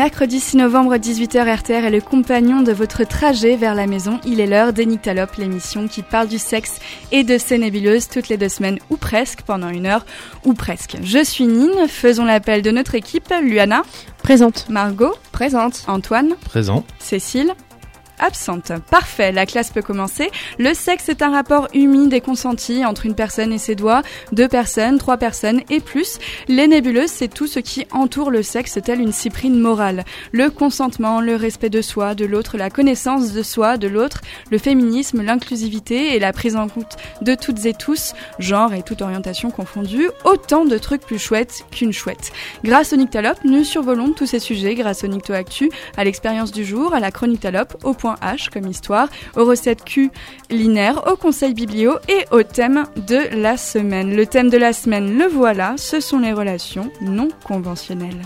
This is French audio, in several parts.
Mercredi 6 novembre 18h RTR est le compagnon de votre trajet vers la maison. Il est l'heure d'Enictalope, l'émission qui parle du sexe et de ses nébuleuses toutes les deux semaines ou presque pendant une heure ou presque. Je suis Nine, faisons l'appel de notre équipe. Luana. Présente. Margot. Présente. Antoine. Présent. Cécile absente. Parfait, la classe peut commencer. Le sexe est un rapport humide et consenti entre une personne et ses doigts, deux personnes, trois personnes et plus. Les nébuleuses, c'est tout ce qui entoure le sexe, tel une cyprine morale. Le consentement, le respect de soi, de l'autre, la connaissance de soi, de l'autre, le féminisme, l'inclusivité et la prise en compte de toutes et tous, genre et toute orientation confondue, autant de trucs plus chouettes qu'une chouette. Grâce au Nyctalope, nous survolons tous ces sujets grâce au Nycto Actu, à l'expérience du jour, à la chronique Talope, au point H comme histoire, aux recettes Q linéaires, au conseil biblio et au thème de la semaine. Le thème de la semaine, le voilà, ce sont les relations non conventionnelles.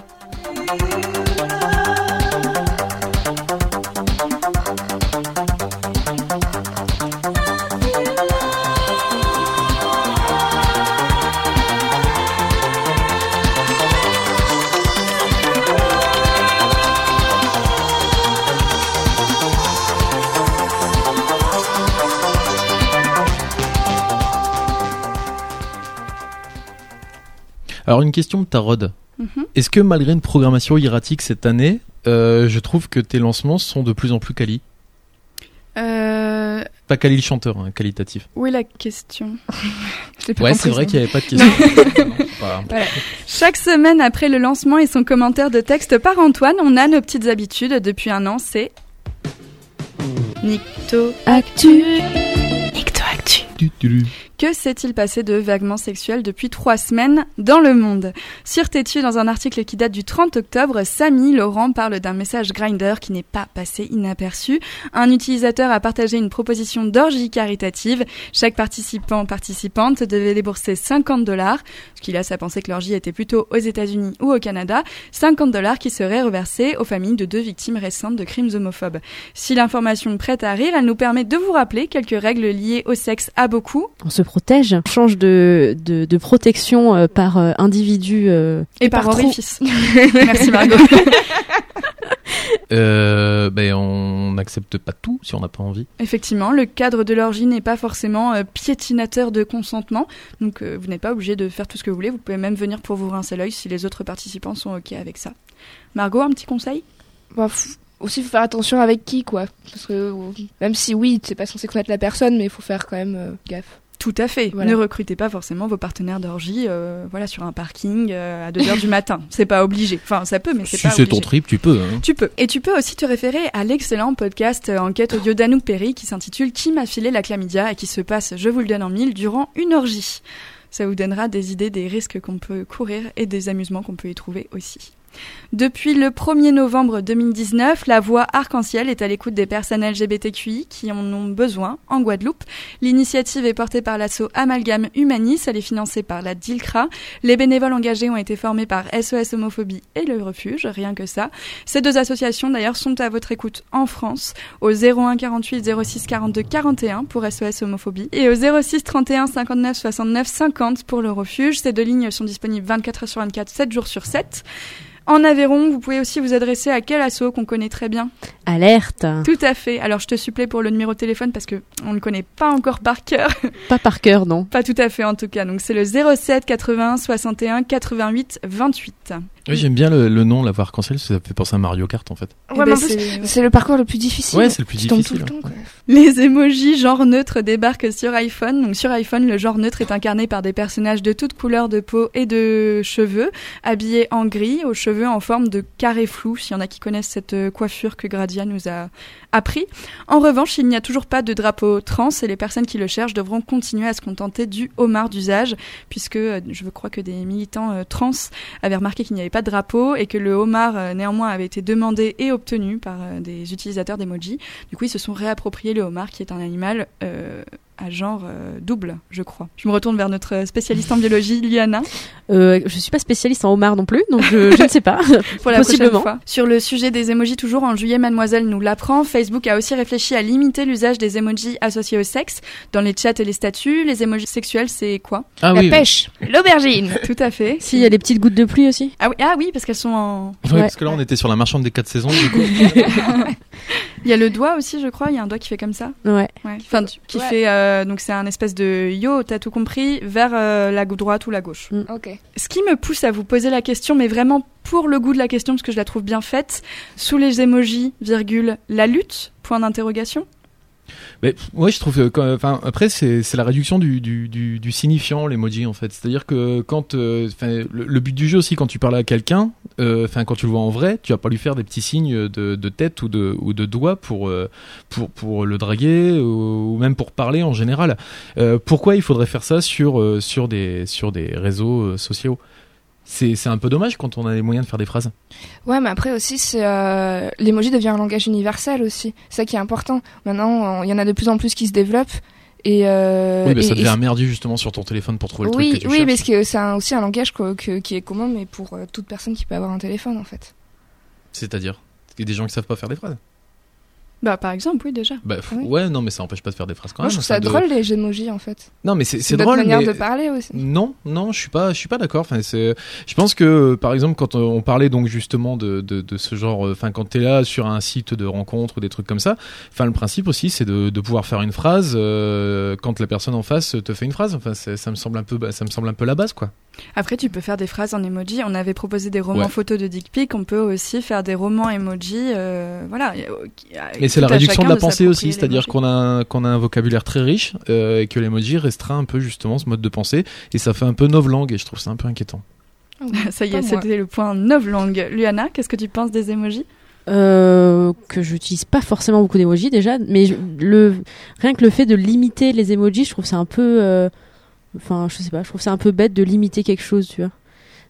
Alors une question de Tarod. Mhm. Est-ce que malgré une programmation hiératique cette année, euh, je trouve que tes lancements sont de plus en plus quali? Euh, Pas quali le chanteur, hein, qualitatif. où est la question pas Ouais, c'est vrai qu'il n'y avait pas de question. Non, pas- Chaque semaine après le lancement et son commentaire de texte par Antoine, on a nos petites habitudes. Depuis un an, c'est Nicto Actu. Nicto Actu. Que s'est-il passé de vaguement sexuel depuis trois semaines dans le monde? Sur Tétu, dans un article qui date du 30 octobre, Samy Laurent parle d'un message Grinder qui n'est pas passé inaperçu. Un utilisateur a partagé une proposition d'orgie caritative. Chaque participant participante devait débourser 50 dollars, ce qui laisse à penser que l'orgie était plutôt aux États-Unis ou au Canada. 50 dollars qui seraient reversés aux familles de deux victimes récentes de crimes homophobes. Si l'information prête à rire, elle nous permet de vous rappeler quelques règles liées au sexe à beaucoup protège, on change de, de, de protection euh, par euh, individu. euh, et par orifice. Merci Margot. Euh, ben on n'accepte pas tout si on n'a pas envie. Effectivement, le cadre de l'orgie n'est pas forcément euh, piétinateur de consentement, donc euh, vous n'êtes pas obligé de faire tout ce que vous voulez, vous pouvez même venir pour vous rincer l'œil si les autres participants sont ok avec ça. Margot, un petit conseil? Bah, f- aussi, faut faire attention avec qui, quoi. Parce que euh, même si oui, t'es pas censé connaître la personne, mais il faut faire quand même euh, gaffe. Tout à fait. Voilà. Ne recrutez pas forcément vos partenaires d'orgie euh, voilà, sur un parking euh, à 2h du matin. C'est pas obligé. Enfin, ça peut, mais c'est Si pas c'est obligé. ton trip, tu peux. Hein. Tu peux. Et tu peux aussi te référer à l'excellent podcast euh, enquête audio d'Anouk Perry qui s'intitule Qui m'a filé la chlamydia et qui se passe, je vous le donne en mille, durant une orgie. Ça vous donnera des idées des risques qu'on peut courir et des amusements qu'on peut y trouver aussi. Depuis le 1er novembre 2019, la voix arc-en-ciel est à l'écoute des personnes LGBTQI qui en ont besoin en Guadeloupe. L'initiative est portée par l'asso Amalgame Humanis, elle est financée par la DILCRA. Les bénévoles engagés ont été formés par SOS Homophobie et le Refuge, rien que ça. Ces deux associations d'ailleurs sont à votre écoute en France au 01 48 06 42 41 pour SOS Homophobie et au 06 31 59 69 50 pour le Refuge. Ces deux lignes sont disponibles 24 heures sur 24, 7 jours sur 7. En Aveyron, vous pouvez aussi vous adresser à quel asso qu'on connaît très bien Alerte. Tout à fait. Alors je te supplée pour le numéro de téléphone parce que on ne connaît pas encore par cœur. Pas par cœur, non. pas tout à fait en tout cas. Donc c'est le 07 80 61 88 28. Oui, j'aime bien le, le nom, la voix arc-en-ciel, ça fait penser à Mario Kart en fait. Eh Ouais, ben, mais en plus, c'est- le parcours le plus difficile. Ouais, c'est le plus Tu difficile. tout le temps, quoi. Les emojis genre neutre débarquent sur iPhone. Donc sur iPhone, le genre neutre est incarné par des personnages de toutes couleurs de peau et de cheveux, habillés en gris, aux cheveux en forme de carré flou, s'il y en a qui connaissent cette euh, coiffure que Gradia nous a En revanche, il n'y a toujours pas de drapeau trans et les personnes qui le cherchent devront continuer à se contenter du homard d'usage, puisque euh, je crois que des militants euh, trans avaient remarqué qu'il n'y avait pas de drapeau et que le homard euh, néanmoins avait été demandé et obtenu par des utilisateurs d'emoji. Du coup, ils se sont réappropriés le homard, qui est un animal à genre euh, double, je crois. Je me retourne vers notre spécialiste en biologie, Liana, Euh, je suis pas spécialiste en homard non plus, donc je, je ne sais pas. pour la prochaine Possiblement. fois. Sur le sujet des emojis, toujours en juillet, Mademoiselle nous l'apprend. Facebook a aussi réfléchi à limiter l'usage des emojis associés au sexe dans les chats et les statuts. Les emojis sexuels, c'est quoi? Ah La oui, pêche, l'aubergine. Tout à fait. Si, il y a les petites gouttes de pluie aussi. Ah oui, ah oui, parce qu'elles sont en. Ouais. parce que là on était sur la marchande des quatre saisons du coup. Il y a le doigt aussi, je crois. Il y a un doigt qui fait comme ça. Ouais. Ouais. Enfin, qui Ouais. fait. euh, donc c'est un espèce de yo, t'as tout compris, vers euh, la droite ou la gauche. Ok. Ce qui me pousse à vous poser la question, mais vraiment pour le goût de la question, parce que je la trouve bien faite, sous les emojis, virgule, la lutte, point d'interrogation. Mais ouais, je trouve. Enfin, après, c'est c'est la réduction du, du, du, du signifiant, l'emoji en fait. C'est-à-dire que quand, euh, le but du jeu aussi, quand tu parles à quelqu'un, euh, enfin, quand tu le vois en vrai, tu vas pas lui faire des petits signes de, tête ou de doigt pour euh, pour pour le draguer ou, même pour parler en général. Euh, pourquoi il faudrait faire ça sur sur des sur des réseaux sociaux? C'est un peu dommage quand on a les moyens de faire des phrases. Ouais, mais après aussi, euh, devient un langage universel aussi. C'est ça qui est important. Maintenant, il y en a de plus en plus qui se développent. Et, euh, oui, mais ça devient un merdier justement sur ton téléphone pour trouver le oui, truc que tu oui, cherches. mais c'est un- aussi un langage que- que- qui est commun, mais pour euh, toute personne qui peut avoir un téléphone, en fait. C'est-à-dire? Il y a des gens qui savent pas faire des phrases. Bah, par exemple, oui, déjà. Bah, f- Oui. ouais, non, mais ça empêche pas de faire des phrases quand Moi, même. je trouve ça de- drôle, les emojis, en fait. Non, mais c'est c'est notre drôle. manière mais... de parler aussi. Non, non, je suis pas, je suis pas d'accord. Enfin, c'est, je pense que, par exemple, quand on parlait donc justement de, de, de ce genre, euh, enfin, quand t'es là sur un site de rencontre ou des trucs comme ça, enfin, le principe aussi, c'est de, de pouvoir faire une phrase euh, quand la personne en face te fait une phrase. Enfin, c'est- ça me semble un peu, ça me semble un peu la base, quoi. Après, tu peux faire des phrases en emoji. On avait proposé des romans Ouais. photos de dick pic. On peut aussi faire des romans emoji. euh, voilà. Mais c'est la réduction de la pensée aussi, c'est-à-dire qu'on a, qu'on a un vocabulaire très riche euh, et que l'emoji restreint un peu justement ce mode de pensée et ça fait un peu novlangue et je trouve ça un peu inquiétant. Ça y est, c'était le point novlangue. Luana, qu'est-ce que tu penses des emojis? Euh, que j'utilise pas forcément beaucoup d'emojis déjà, mais je- le rien que le fait de limiter les emojis, je trouve c'est un peu, euh, enfin je sais pas, je trouve c'est un peu bête de limiter quelque chose, tu vois.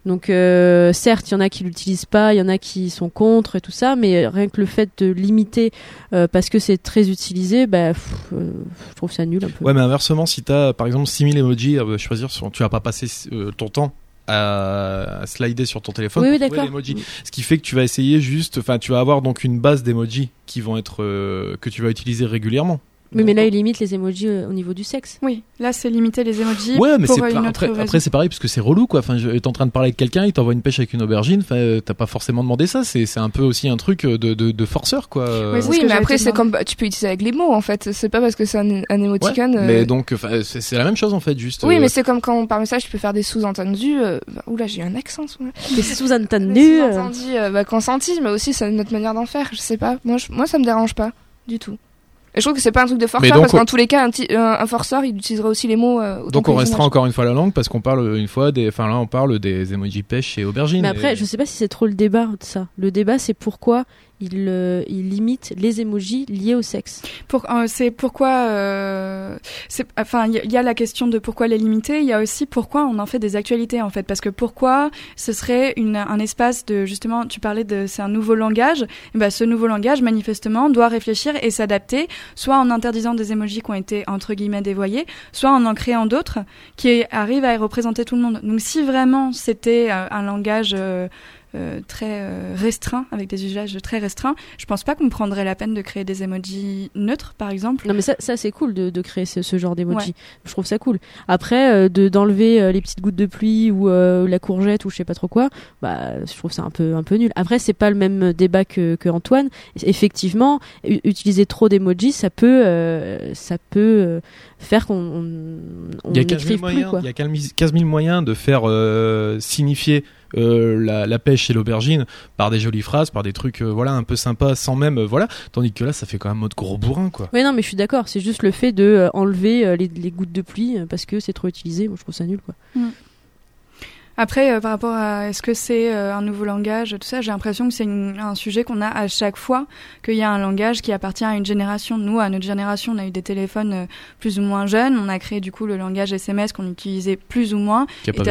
Donc euh, certes, il y en a qui l'utilisent pas, il y en a qui sont contre et tout ça, mais rien que le fait de limiter euh, parce que c'est très utilisé, bah, pff, euh, je trouve ça nul un peu. Ouais, mais inversement, si t'as par exemple 6000 emojis à choisir, tu vas pas passer ton temps à, slider sur ton téléphone Oui, pour. Ce qui fait que tu vas essayer juste, enfin, tu vas avoir donc une base d'emojis qui vont être euh, que tu vas utiliser régulièrement. Oui, mais là il limite les emojis euh, au niveau du sexe. Oui, là, c'est limiter les emojis Ouais, mais pour c'est euh, une autre après, c'est pareil parce que c'est relou quoi. Enfin, je- t'es en train de parler avec quelqu'un, il t'envoie une pêche avec une aubergine. Enfin, euh, t'as pas forcément demandé ça. C'est c'est un peu aussi un truc de de, de forceur quoi. Oui, c'est Oui, ce que mais après, c'est comme bah, tu peux utiliser avec les mots, en fait. C'est pas parce que c'est un, un Ouais, émoticône. euh, mais donc c'est c'est la même chose en fait, juste. Oui, euh, mais c'est comme quand par message tu peux faire des sous-entendus. euh, bah, oula, j'ai eu un accent. ce moment-là. Des sous-entendus. Des euh, sous-entendus euh, bah, consentis, mais aussi c'est notre manière d'en faire. Je sais pas. Moi, je- moi, ça me dérange pas du tout. Et je trouve que c'est pas un truc de forceur donc, parce que on- dans tous les cas, un, petit- un, un forceur, il utiliserait aussi les mots. euh, Donc on restera encore une fois la langue parce qu'on parle une fois des, enfin là on parle des emojis pêche et aubergine. Mais après, Et- je sais pas si c'est trop le débat de ça. Le débat, c'est pourquoi il, euh, limite les emojis liés au sexe. Pour, euh, c'est pourquoi, euh, enfin, il y, a- y la question de pourquoi les limiter. Il y a aussi pourquoi on en fait des actualités en fait, parce que pourquoi ce serait un espace de justement, tu parlais de, c'est un nouveau langage. Et ben, ce nouveau langage manifestement doit réfléchir et s'adapter, soit en interdisant des emojis qui ont été entre guillemets dévoyés, soit en en créant d'autres qui arrivent à représenter tout le monde. Donc, si vraiment c'était un langage euh, très euh, restreint, avec des usages très restreints, je pense pas qu'on prendrait la peine de créer des emojis neutres, par exemple. Non, mais ça, ça c'est cool de, de créer ce, ce genre d'emoji. Je trouve ça cool. Après, euh, de d'enlever euh, les petites gouttes de pluie ou euh, la courgette ou je sais pas trop quoi, bah, je trouve ça un peu un peu nul. Après, c'est pas le même débat que, que Antoine. Effectivement, utiliser trop d'emojis, ça peut euh, ça peut faire qu'on on, on Il y a 15 000 n'écrive plus moyens, quoi. il y a 15 000 moyens de faire euh, signifier euh, la, la pêche et l'aubergine par des jolies phrases, par des trucs euh, voilà un peu sympas, sans même euh, voilà. Tandis que là, ça fait quand même mode gros bourrin quoi. Oui, non, mais je suis d'accord. C'est juste le fait de euh, enlever euh, les, les gouttes de pluie euh, parce que c'est trop utilisé. Moi, je trouve ça nul, quoi. Après, euh, par rapport à est-ce que c'est euh, un nouveau langage, tout ça, j'ai l'impression que c'est un sujet qu'on a à chaque fois, qu'il y a un langage qui appartient à une génération. Nous, à notre génération, on a eu des téléphones euh, plus ou moins jeunes, on a créé du coup le langage SMS qu'on utilisait plus ou moins. Qui a Et pas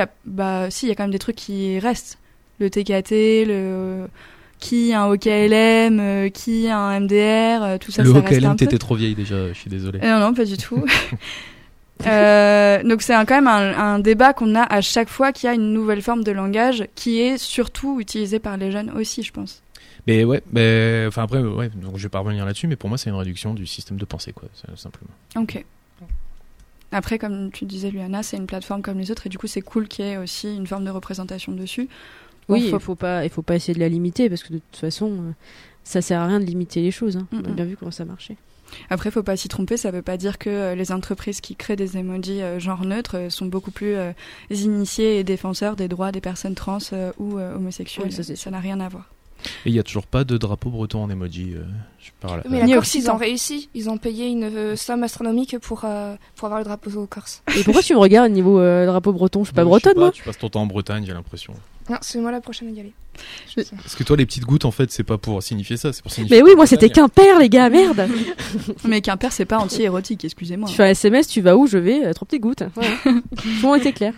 a, bah, si, il y a quand même des trucs qui restent. Le TKT, le qui un OKLM, euh, qui un MDR, euh, tout ça, le ça OKLM, t'étais trop vieille déjà, je suis désolé. Euh, Non, non, pas du tout. Euh, donc c'est quand même un, un débat qu'on a à chaque fois qu'il y a une nouvelle forme de langage qui est surtout utilisée par les jeunes aussi, je pense. Mais ouais, mais enfin après, ouais, donc je vais pas revenir là-dessus, mais pour moi c'est une réduction du système de pensée, quoi, simplement. Ok. Après, comme tu disais, Luana, c'est une plateforme comme les autres et du coup c'est cool qu'il y ait aussi une forme de représentation dessus. Oui, il faut- faut pas, il faut pas essayer de la limiter parce que de toute façon, euh, ça sert à rien de limiter les choses. hein. On a bien vu comment ça marchait. Après, faut pas s'y tromper, ça veut pas dire que euh, les entreprises qui créent des emojis euh, genre neutres euh, sont beaucoup plus euh, initiées et défenseurs des droits des personnes trans euh, ou homosexuelles. Oui, ça n'a rien à voir. Et il y a toujours pas de drapeau breton en emoji. euh, je parle. Mais la Corse, ils ont réussi. Ils ont payé une euh, somme astronomique pour, euh, pour avoir le drapeau au Corse. Et pourquoi tu me regardes niveau euh, drapeau breton? Je suis pas Je bretonne, moi. Tu passes ton temps en Bretagne, j'ai l'impression. Non, c'est moi la prochaine à y aller. Je. Parce que toi, les petites gouttes, en fait, c'est pas pour signifier ça, c'est pour signifier. Mais oui, moi c'était qu'un père, les gars, merde. Mais Quimper, c'est pas anti-érotique, excusez-moi. tu fais un SMS, tu vas où? Je vais, trois petites gouttes. Voilà. Tout le monde était clair.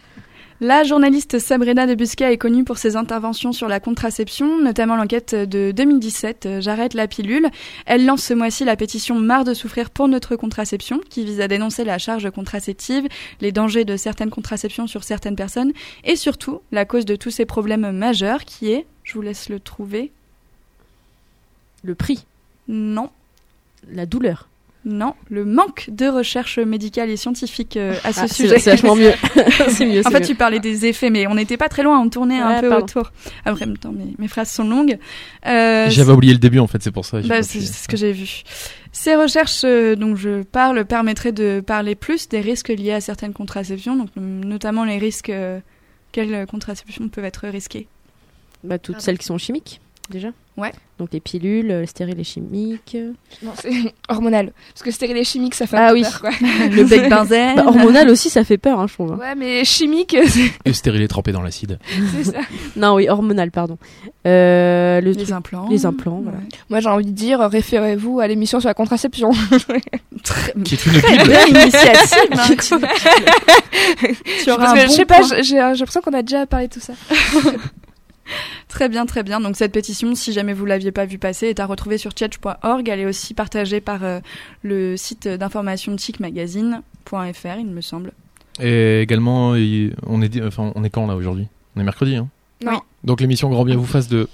La journaliste Sabrina de Busquet est connue pour ses interventions sur la contraception, notamment l'enquête de 2017 euh, J'arrête la pilule. Elle lance ce mois-ci la pétition Marre de souffrir pour notre contraception, qui vise à dénoncer la charge contraceptive, les dangers de certaines contraceptions sur certaines personnes, et surtout la cause de tous ces problèmes majeurs qui est, je vous laisse le trouver, Le prix, non, la douleur. Non, le manque de recherche médicale et scientifique euh, à ce Ah, sujet. c'est vachement mieux. En fait, mieux. tu parlais des effets, mais on n'était pas très loin, on tournait un Ouais, peu pardon. autour. Après, même temps, mes, mes phrases sont longues. Euh, J'avais oublié le début, en fait, c'est pour ça. bah, c'est ce que j'ai vu. Ces recherches euh, dont je parle permettraient de parler plus des risques liés à certaines contraceptions, donc euh, notamment les risques. euh, quelles contraceptions peuvent être risquées Bah, toutes celles qui sont chimiques, déjà. Ouais. Donc les pilules, euh, les stériles et chimiques. euh, Non, c'est hormonal. Parce que stérile et chimique, ça fait Ah un peu oui. peur, quoi. Le bec benzène Bah, hormonal aussi, ça fait peur, hein, je trouve. hein. Ouais, mais chimique, c'est Et stérilet trempé dans l'acide. c'est ça. Non, oui, hormonal, pardon. Euh, le Les truc- implants. les implants, voilà. Ouais. Moi, j'ai envie de dire, référez-vous à l'émission sur la contraception. Très, Qui est une belle initiative. hein. tu auras Parce un que, bon je sais pas, j'ai l'impression qu'on a déjà parlé de tout ça. Très bien, très bien. Donc cette pétition, si jamais vous l'aviez pas vue passer, est à retrouver sur change.org. Elle est aussi partagée par euh, le site d'information chic-magazine.fr, il me semble. Et également, on est, enfin, on est quand là aujourd'hui? On est mercredi, hein? Oui. Donc l'émission Grand Bien vous fasse de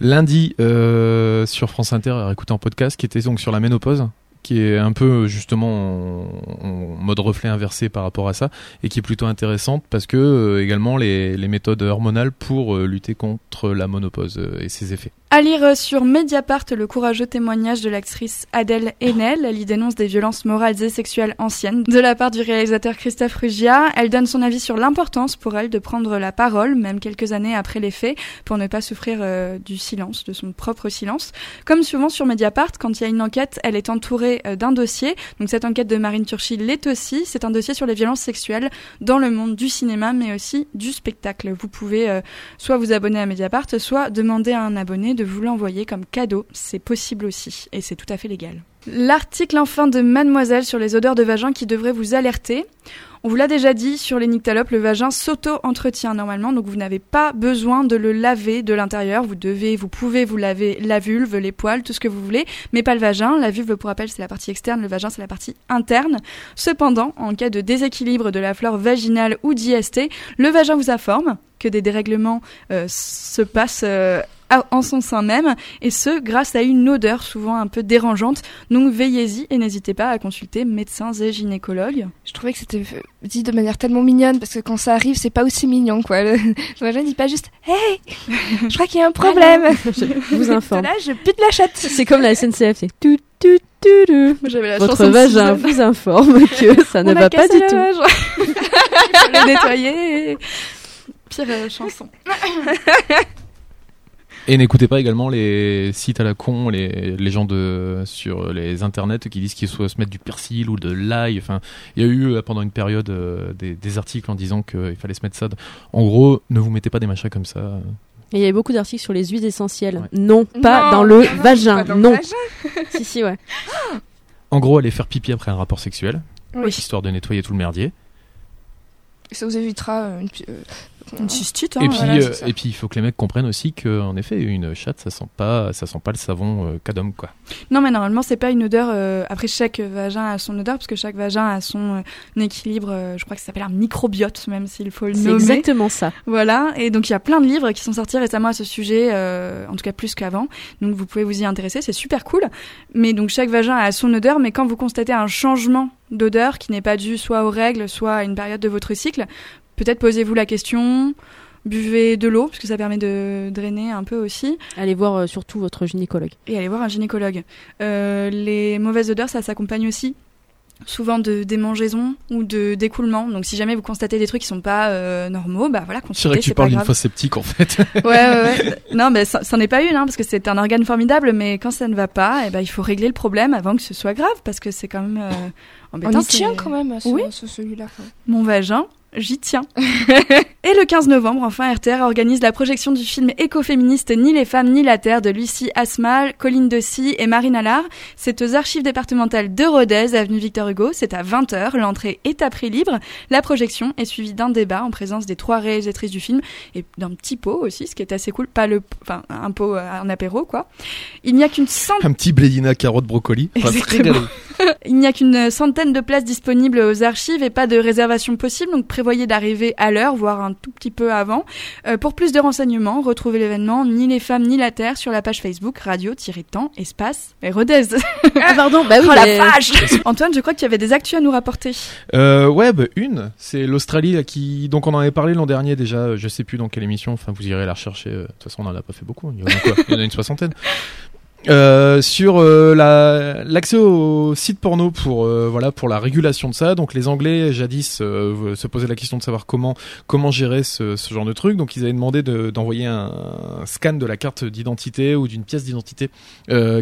lundi euh, sur France Inter à écouter en podcast, qui était donc sur la ménopause, qui est un peu justement en, en mode reflet inversé par rapport à ça, et qui est plutôt intéressante parce que euh, également les, les méthodes hormonales pour euh, lutter contre la monopause euh, et ses effets. À lire sur Mediapart le courageux témoignage de l'actrice Adèle Haenel. Elle y dénonce des violences morales et sexuelles anciennes. De la part du réalisateur Christophe Rugia, elle donne son avis sur l'importance pour elle de prendre la parole, même quelques années après les faits, pour ne pas souffrir euh, du silence, de son propre silence. Comme souvent sur Mediapart, quand il y a une enquête, elle est entourée euh, d'un dossier. Donc cette enquête de Marine Turchi l'est aussi. C'est un dossier sur les violences sexuelles dans le monde du cinéma, mais aussi du spectacle. Vous pouvez euh, soit vous abonner à Mediapart, soit demander à un abonné de vous l'envoyer comme cadeau. C'est possible aussi, et c'est tout à fait légal. L'article enfin de Mademoiselle sur les odeurs de vagin qui devrait vous alerter. On vous l'a déjà dit, sur les nyctalopes, le vagin s'auto-entretient normalement, donc vous n'avez pas besoin de le laver de l'intérieur. Vous devez, vous pouvez vous laver la vulve, les poils, tout ce que vous voulez, mais pas le vagin. La vulve, pour rappel, c'est la partie externe, le vagin, c'est la partie interne. Cependant, en cas de déséquilibre de la flore vaginale ou d'IST, le vagin vous informe que des dérèglements euh, se passent euh, en son sein même, et ce, grâce à une odeur souvent un peu dérangeante. Donc veillez-y et n'hésitez pas à consulter médecins et gynécologues. Je trouvais que c'était dit de manière tellement mignonne parce que quand ça arrive, c'est pas aussi mignon quoi. Le... Je ne dis pas juste Hey, je crois qu'il y a un problème. Je vous informe. Là, je pute la chatte. C'est comme la SNCF, c'est tout, tout, tout, tout. J'avais la Votre vagin vous informe que ça ne On a va pas cassé du tout. vagin. Il faut le nettoyer. Pire euh, chanson. Et n'écoutez pas également les sites à la con, les, les gens de sur les internets qui disent qu'il faut se mettre du persil ou de l'ail. Enfin, il y a eu euh, pendant une période euh, des, des articles en disant qu'il fallait se mettre ça. de- En gros, ne vous mettez pas des machins comme ça. Et il y avait beaucoup d'articles sur les huiles essentielles. Ouais. Non, pas Non, dans le non, vagin. pas dans le non. vagin. si, si, ouais. En gros, aller faire pipi après un rapport sexuel, Oui. histoire de nettoyer tout le merdier. Ça vous évitera euh, une euh, Une cystite, hein, et puis, voilà, euh, c'est et puis, il faut que les mecs comprennent aussi que, en effet, une chatte, ça sent pas, ça sent pas le savon euh, cadom, quoi. Non, mais normalement, c'est pas une odeur. euh, Après, chaque vagin a son odeur, parce que chaque vagin a son euh, équilibre. euh, je crois que ça s'appelle un microbiote, même s'il faut le C'est nommer. exactement ça. Voilà. Et donc, il y a plein de livres qui sont sortis récemment à ce sujet, euh, en tout cas plus qu'avant. Donc, vous pouvez vous y intéresser. C'est super cool. Mais donc, chaque vagin a son odeur. Mais quand vous constatez un changement d'odeur qui n'est pas dû soit aux règles, soit à une période de votre cycle, peut-être posez-vous la question. Buvez de l'eau, parce que ça permet de drainer un peu aussi. Allez voir euh, surtout votre gynécologue. et aller voir un gynécologue. Euh, les mauvaises odeurs, ça s'accompagne aussi souvent de démangeaisons ou de d'écoulements. Donc si jamais vous constatez des trucs qui sont pas euh, normaux, bah voilà, C'est vrai consultez, que tu c'est pas parles d'une grave. fosse septique, en fait. Ouais, ouais, ouais. non, mais ça- c'en est pas une, hein, parce que c'est un organe formidable, mais quand ça ne va pas, eh ben il faut régler le problème avant que ce soit grave, parce que c'est quand même euh, On embêtant. y tient quand même à ce, Oui. ce- celui-là. Mon vagin, j'y tiens. Et le 15 novembre, enfin, RTR organise la projection du film écoféministe Ni les femmes ni la terre de Lucie Asmal, Colline Dessy et Marine Allard. C'est aux archives départementales de Rodez, avenue Victor Hugo. C'est à 20h. L'entrée est à prix libre. La projection est suivie d'un débat en présence des trois réalisatrices du film et d'un petit pot aussi, ce qui est assez cool. Pas le, enfin, un pot, euh, un apéro, quoi. Il n'y a qu'une centaine Un petit blédina carotte brocoli. Exactement. il n'y a qu'une centaine de places disponibles aux archives et pas de réservation possible, donc prévoyez d'arriver à l'heure, voire un tout petit peu avant. Euh, pour plus de renseignements, retrouvez l'événement Ni les femmes ni la terre sur la page Facebook radio-temps espace et Rodez. Ah pardon, bah oui. oh mais- la vache Antoine, je crois que tu avais des actus à nous rapporter. Euh, ouais, bah, une, c'est l'Australie qui, donc on en avait parlé l'an dernier déjà. Je sais plus dans quelle émission. Enfin, vous irez la rechercher. euh, De toute façon, on en a pas fait beaucoup. Il y en a quoi Il y en a une soixantaine. Euh, sur euh, la- l'accès au site porno pour euh, voilà pour la régulation de ça. Donc les Anglais jadis se posaient la question de savoir comment comment gérer ce, genre de truc. Donc ils avaient demandé de- d'envoyer un, un scan de la carte d'identité ou d'une pièce d'identité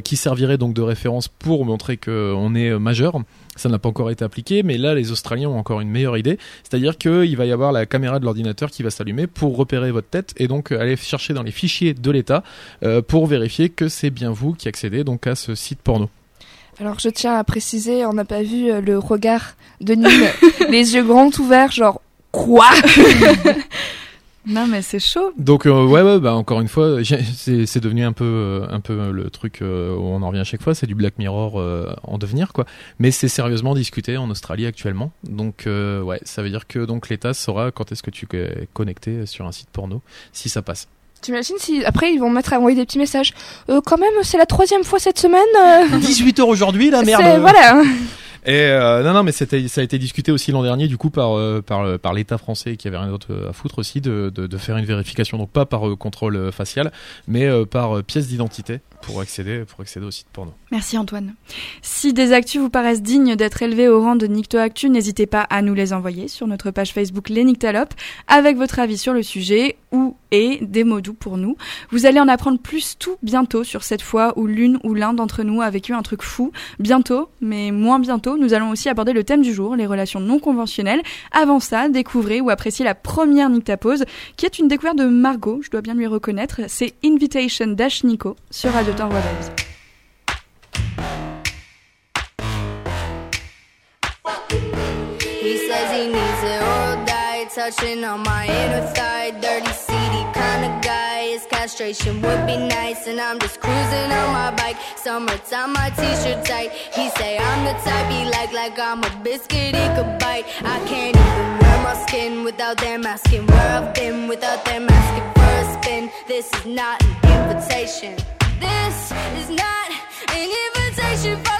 qui servirait donc de référence pour montrer que on est majeur ça n'a pas encore été appliqué, mais là, les Australiens ont encore une meilleure idée. C'est-à-dire qu'il va y avoir la caméra de l'ordinateur qui va s'allumer pour repérer votre tête et donc aller chercher dans les fichiers de l'État euh, pour vérifier que c'est bien vous qui accédez donc à ce site porno. Alors je tiens à préciser, on n'a pas vu euh, le regard de Nîmes, les yeux grands ouverts, genre quoi? Non mais c'est chaud. Donc euh, ouais, ouais, bah encore une fois, c'est c'est devenu un peu, euh, un peu le truc euh, où on en revient à chaque fois, c'est du Black Mirror euh, en devenir quoi. Mais c'est sérieusement discuté en Australie actuellement. Donc euh, ouais, ça veut dire que donc l'État saura quand est-ce que tu es connecté sur un site porno si ça passe. T'imagines si après ils vont mettre à envoyer des petits messages. Euh, quand même, c'est la troisième fois cette semaine. euh, 18 heures aujourd'hui, la c'est- Voilà. Et euh, non, non, mais ça a été discuté aussi l'an dernier, du coup, par euh, par euh, par l'État français qui avait rien d'autre à foutre aussi de, de, faire une vérification, donc pas par euh, contrôle euh, facial, mais euh, par euh, pièce d'identité pour accéder pour accéder au site porno. Merci Antoine. Si des actus vous paraissent dignes d'être élevés au rang de Nicto Actu, n'hésitez pas à nous les envoyer sur notre page Facebook Les Nictalopes avec votre avis sur le sujet ou et des mots doux pour nous. Vous allez en apprendre plus tout bientôt sur cette fois où l'une ou l'un d'entre nous a vécu un truc fou. Bientôt, mais moins bientôt, nous allons aussi aborder le thème du jour, les relations non conventionnelles. Avant ça, découvrez ou appréciez la première Nictapause, qui est une découverte de Margot, je dois bien lui reconnaître. C'est Invitation Dash Nico sur Radio Temps Rodez. He says he needs it all day, touching on my inner thigh. Dirty, seedy kind of guy. His castration would be nice, and I'm just cruising on my bike. Summertime, my t-shirt tight. He say I'm the type he like, like I'm a biscuit he could bite. I can't even wear my skin without them asking where I've been, without them asking for a spin. This is not an invitation. This is not an invitation.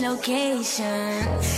location.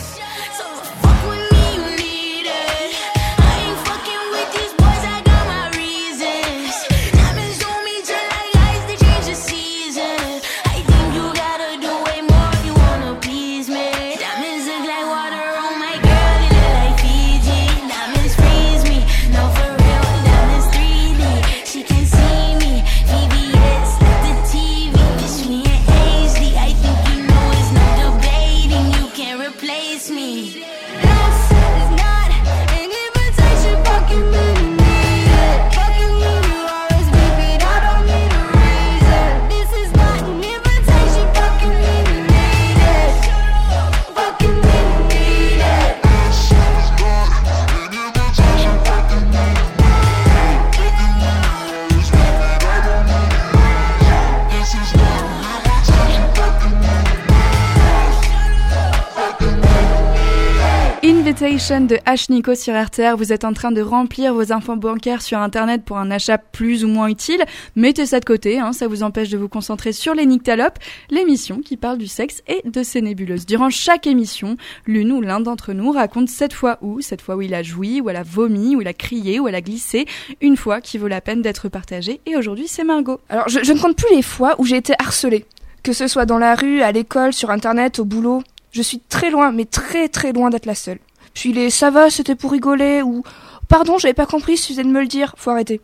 Invitation de H. Nico sur RTR. Vous êtes en train de remplir vos infos bancaires sur Internet pour un achat plus ou moins utile. Mettez ça de côté, hein, ça vous empêche de vous concentrer sur les Nyctalopes, l'émission qui parle du sexe et de ses nébuleuses. Durant chaque émission, l'une ou l'un d'entre nous raconte cette fois où, cette fois où il a joui, où elle a vomi, où il a crié, où elle a glissé, une fois qui vaut la peine d'être partagée. Et aujourd'hui, c'est Margot. Alors, je ne compte plus les fois où j'ai été harcelée. Que ce soit dans la rue, à l'école, sur internet, au boulot. Je suis très loin, mais très très loin d'être la seule. Puis les ça va, c'était pour rigoler, ou pardon, j'avais pas compris, suffisait de me le dire, faut arrêter.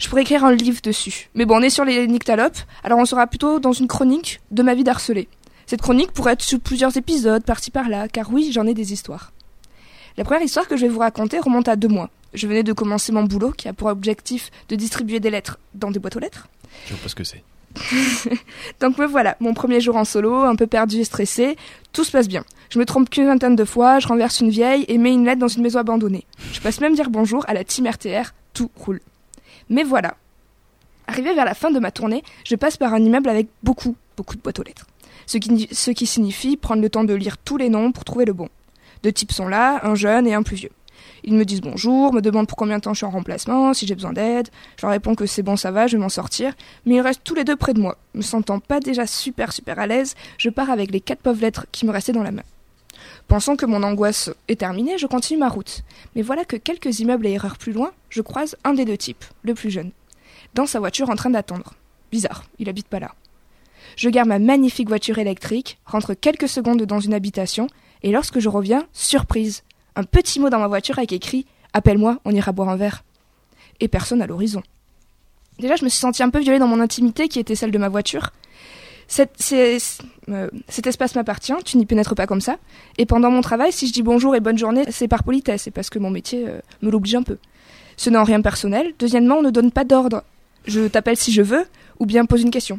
Je pourrais écrire un livre dessus. Mais bon, on est sur les nyctalopes, alors on sera plutôt dans une chronique de ma vie d'harcelée. Cette chronique pourrait être sur plusieurs épisodes, par-ci par-là, car oui, j'en ai des histoires. La première histoire que je vais vous raconter remonte à deux mois. Je venais de commencer mon boulot, qui a pour objectif de distribuer des lettres dans des boîtes aux lettres. Je vois pas ce que c'est. Donc me voilà, mon premier jour en solo, un peu perdu et stressé, tout se passe bien. Je me trompe qu'une vingtaine de fois, je renverse une vieille et mets une lettre dans une maison abandonnée. Je passe même dire bonjour à la team RTR, tout roule. Mais voilà. Arrivé vers la fin de ma tournée, je passe par un immeuble avec beaucoup, beaucoup de boîtes aux lettres. Ce qui, ce qui signifie prendre le temps de lire tous les noms pour trouver le bon. Deux types sont là, un jeune et un plus vieux. Ils me disent bonjour, me demandent pour combien de temps je suis en remplacement, si j'ai besoin d'aide. Je leur réponds que c'est bon, ça va, je vais m'en sortir. Mais ils restent tous les deux près de moi. Me sentant pas déjà super super à l'aise, je pars avec les quatre pauvres lettres qui me restaient dans la main. Pensant que mon angoisse est terminée, je continue ma route. Mais voilà que quelques immeubles et erreurs plus loin, je croise un des deux types, le plus jeune, dans sa voiture en train d'attendre. Bizarre, il habite pas là. Je gare ma magnifique voiture électrique, rentre quelques secondes dans une habitation, et lorsque je reviens, surprise, un petit mot dans ma voiture avec écrit Appelle-moi, on ira boire un verre. Et personne à l'horizon. Déjà, je me suis sentie un peu violée dans mon intimité qui était celle de ma voiture. Euh, cet espace m'appartient, tu n'y pénètres pas comme ça. Et pendant mon travail, si je dis bonjour et bonne journée, c'est par politesse, et parce que mon métier euh, me l'oblige un peu. Ce n'est en rien personnel. Deuxièmement, on ne donne pas d'ordre. Je t'appelle si je veux, ou bien pose une question.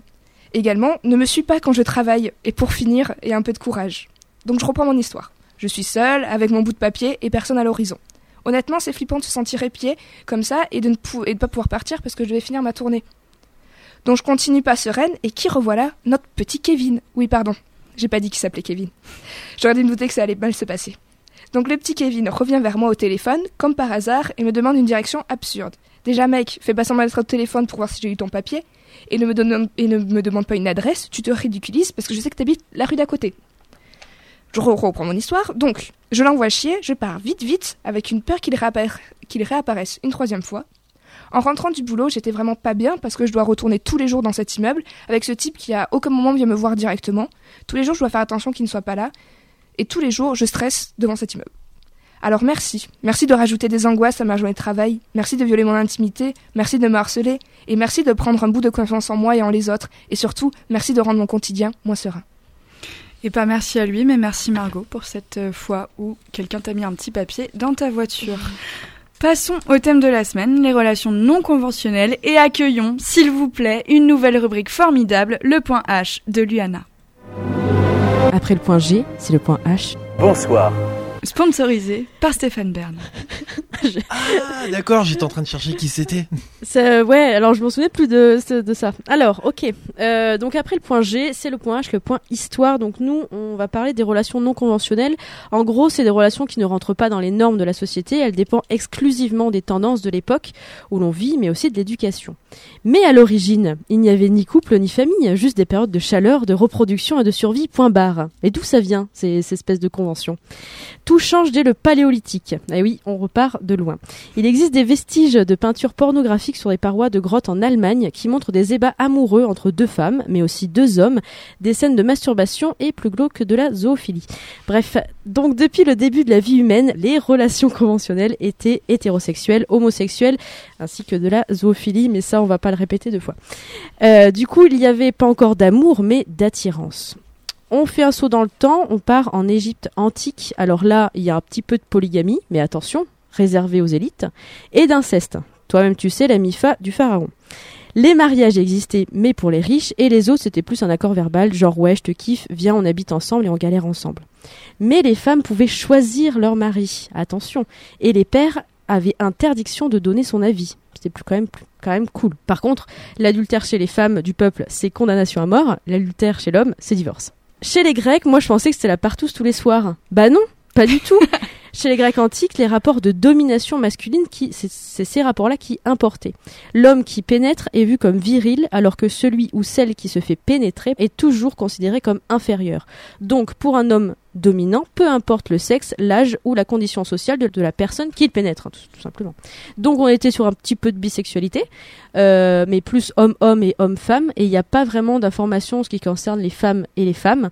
Également, ne me suis pas quand je travaille, et pour finir, et un peu de courage. Donc je reprends mon histoire. Je suis seule, avec mon bout de papier, et personne à l'horizon. Honnêtement, c'est flippant de se sentir épié comme ça et de ne pas pouvoir partir parce que je vais finir ma tournée. Donc je continue pas sereine et qui revoilà Notre petit Kevin. Oui, pardon. J'ai pas dit qu'il s'appelait Kevin. J'aurais dû me douter que ça allait mal se passer. Donc le petit Kevin revient vers moi au téléphone, comme par hasard, et me demande une direction absurde. Déjà, mec, fais pas semblant d'être au téléphone pour voir si j'ai eu ton papier, et ne me, et ne me demande pas une adresse, tu te ridiculises parce que je sais que t'habites la rue d'à côté. Je re- reprends mon histoire. Donc, je l'envoie chier, je pars vite, vite, avec une peur qu'il réapparaisse une troisième fois. En rentrant du boulot, j'étais vraiment pas bien parce que je dois retourner tous les jours dans cet immeuble avec ce type qui à aucun moment vient me voir directement. Tous les jours, je dois faire attention qu'il ne soit pas là. Et tous les jours, je stresse devant cet immeuble. Alors merci. Merci de rajouter des angoisses à ma journée de travail. Merci de violer mon intimité. Merci de me harceler. Et merci de prendre un bout de confiance en moi et en les autres. Et surtout, merci de rendre mon quotidien moins serein. Et pas merci à lui, mais merci Margot pour cette euh, fois où quelqu'un t'a mis un petit papier dans ta voiture. Passons au thème de la semaine, les relations non conventionnelles, et accueillons, s'il vous plaît, une nouvelle rubrique formidable, le point H de Luana. Après le point G, c'est le point H. Bonsoir. Sponsorisé par Stéphane Bern. Ah, d'accord, j'étais en train de chercher qui c'était. Ça- ouais, alors je m'en souvenais plus de, de, de ça. Alors, ok. Euh, donc après le point G, c'est le point H, le point histoire. Donc nous, on va parler des relations non conventionnelles. En gros, c'est des relations qui ne rentrent pas dans les normes de la société. Elles dépendent exclusivement des tendances de l'époque où l'on vit, mais aussi de l'éducation. Mais à l'origine, il n'y avait ni couple ni famille, juste des périodes de chaleur, de reproduction et de survie, point barre. Et d'où ça vient, ces, ces espèces de conventions? Tout change dès le paléolithique. Et oui, on repart de loin. Il existe des vestiges de peintures pornographiques sur les parois de grottes en Allemagne qui montrent des ébats amoureux entre deux femmes, mais aussi deux hommes, des scènes de masturbation et plus glauque que de la zoophilie. Bref, donc depuis le début de la vie humaine, les relations conventionnelles étaient hétérosexuelles, homosexuelles, ainsi que de la zoophilie, mais ça on va pas le répéter deux fois. Euh, du coup, il n'y avait pas encore d'amour, mais d'attirance. On fait un saut dans le temps, on part en Égypte antique. Alors là, il y a un petit peu de polygamie, mais attention, réservé aux élites, et d'inceste. Toi-même, tu sais, la mifa du pharaon. Les mariages existaient, mais pour les riches, et les autres, c'était plus un accord verbal, genre ouais, je te kiffe, viens, on habite ensemble et on galère ensemble. Mais les femmes pouvaient choisir leur mari, attention, et les pères avaient interdiction de donner son avis. C'était quand même, quand même cool. Par contre, l'adultère chez les femmes du peuple, c'est condamnation à mort, l'adultère chez l'homme, c'est divorce. Chez les Grecs, moi je pensais que c'était la partouze tous les soirs. Bah non, pas du tout. Chez les Grecs antiques, les rapports de domination masculine, c'est ces rapports-là qui importaient. L'homme qui pénètre est vu comme viril, alors que celui ou celle qui se fait pénétrer est toujours considéré comme inférieur. Donc, pour un homme dominant, peu importe le sexe, l'âge ou la condition sociale de, la personne qui le pénètre, hein, tout, tout simplement. Donc, on était sur un petit peu de bisexualité, euh, mais plus homme-homme et homme-femme, et il n'y a pas vraiment d'informations en ce qui concerne les femmes et les femmes.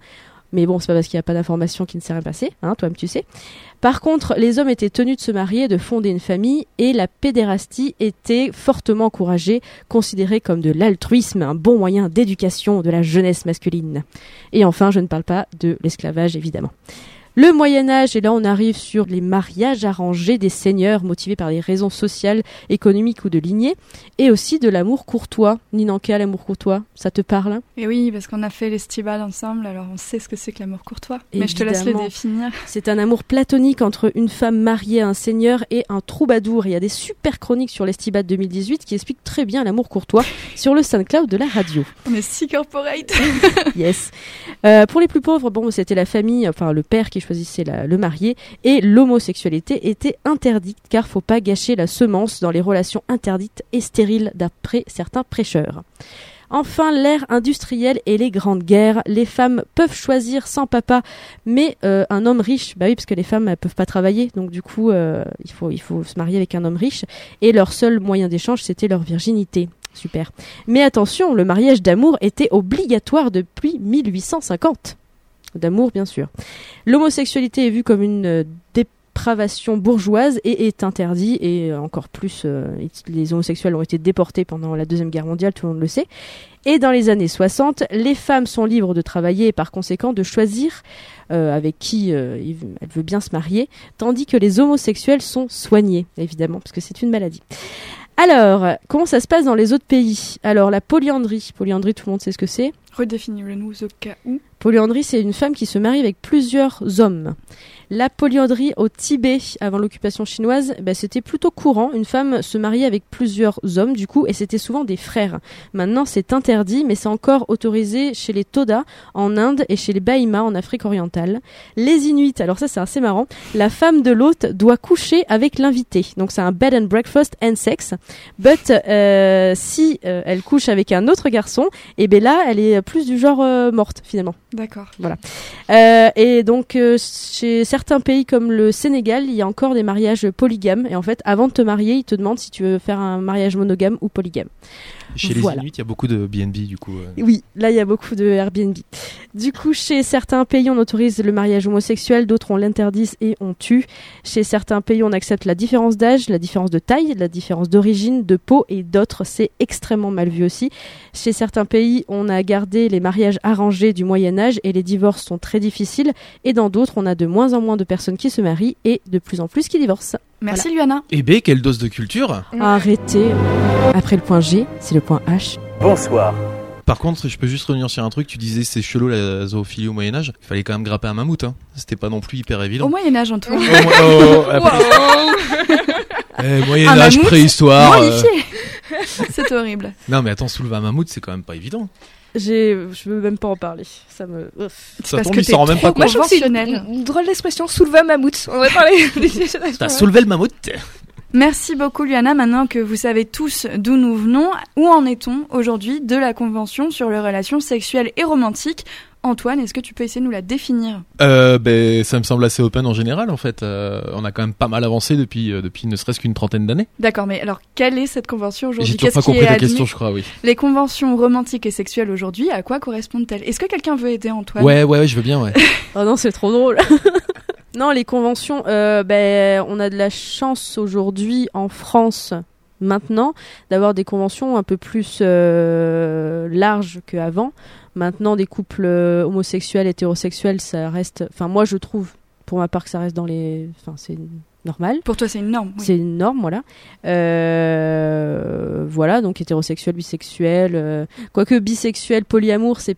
Mais bon, c'est pas parce qu'il n'y a pas d'informations qu'il ne s'est rien passé, hein, toi-même tu sais. Par contre, les hommes étaient tenus de se marier, de fonder une famille, et la pédérastie était fortement encouragée, considérée comme de l'altruisme, un bon moyen d'éducation de la jeunesse masculine. Et enfin, je ne parle pas de l'esclavage, évidemment. Le Moyen Âge, et là on arrive sur les mariages arrangés des seigneurs motivés par des raisons sociales, économiques ou de lignée, et aussi de l'amour courtois. Ninanka, l'amour courtois, ça te parle Et oui, parce qu'on a fait les stibales ensemble, alors on sait ce que c'est que l'amour courtois. Mais je te laisse le définir. C'est un amour platonique entre une femme mariée à un seigneur et un troubadour. Il y a des super chroniques sur l'Estibat 2018 qui expliquent très bien l'amour courtois sur le SoundCloud de la radio. On est si corporate. Yes. Euh, pour les plus pauvres, bon, c'était la famille, enfin le père qui choisissait le marié, et l'homosexualité était interdite car faut pas gâcher la semence dans les relations interdites et stériles d'après certains prêcheurs. Enfin, l'ère industrielle et les grandes guerres. Les femmes peuvent choisir sans papa, mais euh, un homme riche, bah oui, parce que les femmes elles peuvent pas travailler, donc du coup, euh, il faut il faut se marier avec un homme riche. Et leur seul moyen d'échange, c'était leur virginité. Super. Mais attention, le mariage d'amour était obligatoire depuis 1850. D'amour, bien sûr. L'homosexualité est vue comme une euh, dépravation bourgeoise et est interdit et euh, encore plus euh, les homosexuels ont été déportés pendant la deuxième guerre mondiale tout le monde le sait et dans les années 60 les femmes sont libres de travailler et par conséquent de choisir avec qui euh, il- elle veut bien se marier tandis que les homosexuels sont soignés évidemment parce que c'est une maladie alors, comment ça se passe dans les autres pays? Alors, la polyandrie. Polyandrie, tout le monde sait ce que c'est. Redéfinirez-nous au cas où. Polyandrie, c'est une femme qui se marie avec plusieurs hommes. La polyandrie au Tibet, avant l'occupation chinoise, bah, c'était plutôt courant. Une femme se mariait avec plusieurs hommes, du coup, et c'était souvent des frères. Maintenant, c'est interdit, mais c'est encore autorisé chez les Toda en Inde et chez les Bahima en Afrique orientale. Les Inuits, alors ça, c'est assez marrant. La femme de l'hôte doit coucher avec l'invité. Donc, c'est un bed and breakfast and sex. But euh, si euh, elle couche avec un autre garçon, et ben là, elle est plus du genre euh, morte finalement. D'accord. Euh, et donc, chez certains pays comme le Sénégal, il y a encore des mariages polygames. Et en fait, avant de te marier, ils te demandent si tu veux faire un mariage monogame ou polygame. Chez Voilà. les Inuits, il y a beaucoup de BNB du coup. euh. Oui, là, il y a beaucoup de Airbnb. Du coup, chez certains pays, on autorise le mariage homosexuel, d'autres on l'interdit et on tue. Chez certains pays, on accepte la différence d'âge, la différence de taille, la différence d'origine, de peau, et d'autres, c'est extrêmement mal vu aussi. Chez certains pays, on a gardé les mariages arrangés du Moyen Âge et les divorces sont très difficiles. Et dans d'autres, on a de moins en moins de personnes qui se marient et de plus en plus qui divorcent. Merci Luana. Eh ben, quelle dose de culture Arrêtez. Après le point G, c'est le point H. Bonsoir. Par contre, je peux juste revenir sur un truc. Tu disais c'est chelou la zoophilie au Moyen Âge. Il fallait quand même grapper un mammouth. Hein. C'était pas non plus hyper évident. Au Moyen-Âge, Antoine. Oh, oh, oh, après- Eh, Moyen Âge, mammouth préhistoire. euh. C'est horrible. Non mais attends, soulever un mammouth, c'est quand même pas évident. J'ai, je veux même pas en parler. Ça me. Ça parce tombe, que il s'en rend même pas compte. Moi, je trouve que c'est Conventionnel. une, une drôle d'expression, soulever un mammouth. On va parler T'as soulevé le mammouth Merci beaucoup, Luana. Maintenant que vous savez tous d'où nous venons, où en est-on aujourd'hui de la Convention sur les relations sexuelles et romantiques? Antoine, est-ce que tu peux essayer de nous la définir? Euh, ben, ça me semble assez open en général en fait. Euh, on a quand même pas mal avancé depuis euh, depuis ne serait-ce qu'une trentaine d'années. D'accord, mais alors quelle est cette convention aujourd'hui? J'ai toujours Qu'est-ce pas qui compris admis? question, je crois, oui. Les conventions romantiques et sexuelles aujourd'hui, à quoi correspondent-elles? Est-ce que quelqu'un veut aider Antoine? Ouais, ouais, ouais, je veux bien, ouais. Oh non, c'est trop drôle. non, les conventions, euh, ben, on a de la chance aujourd'hui en France, maintenant, d'avoir des conventions un peu plus euh, larges qu'avant. Maintenant, des couples euh, homosexuels, hétérosexuels, ça reste. Enfin, moi, je trouve, pour ma part, que ça reste dans les. Enfin, c'est normal. Pour toi, c'est une norme. oui. C'est une norme, voilà. Euh, voilà, donc hétérosexuel, bisexuel. quoique bisexuel, polyamour, c'est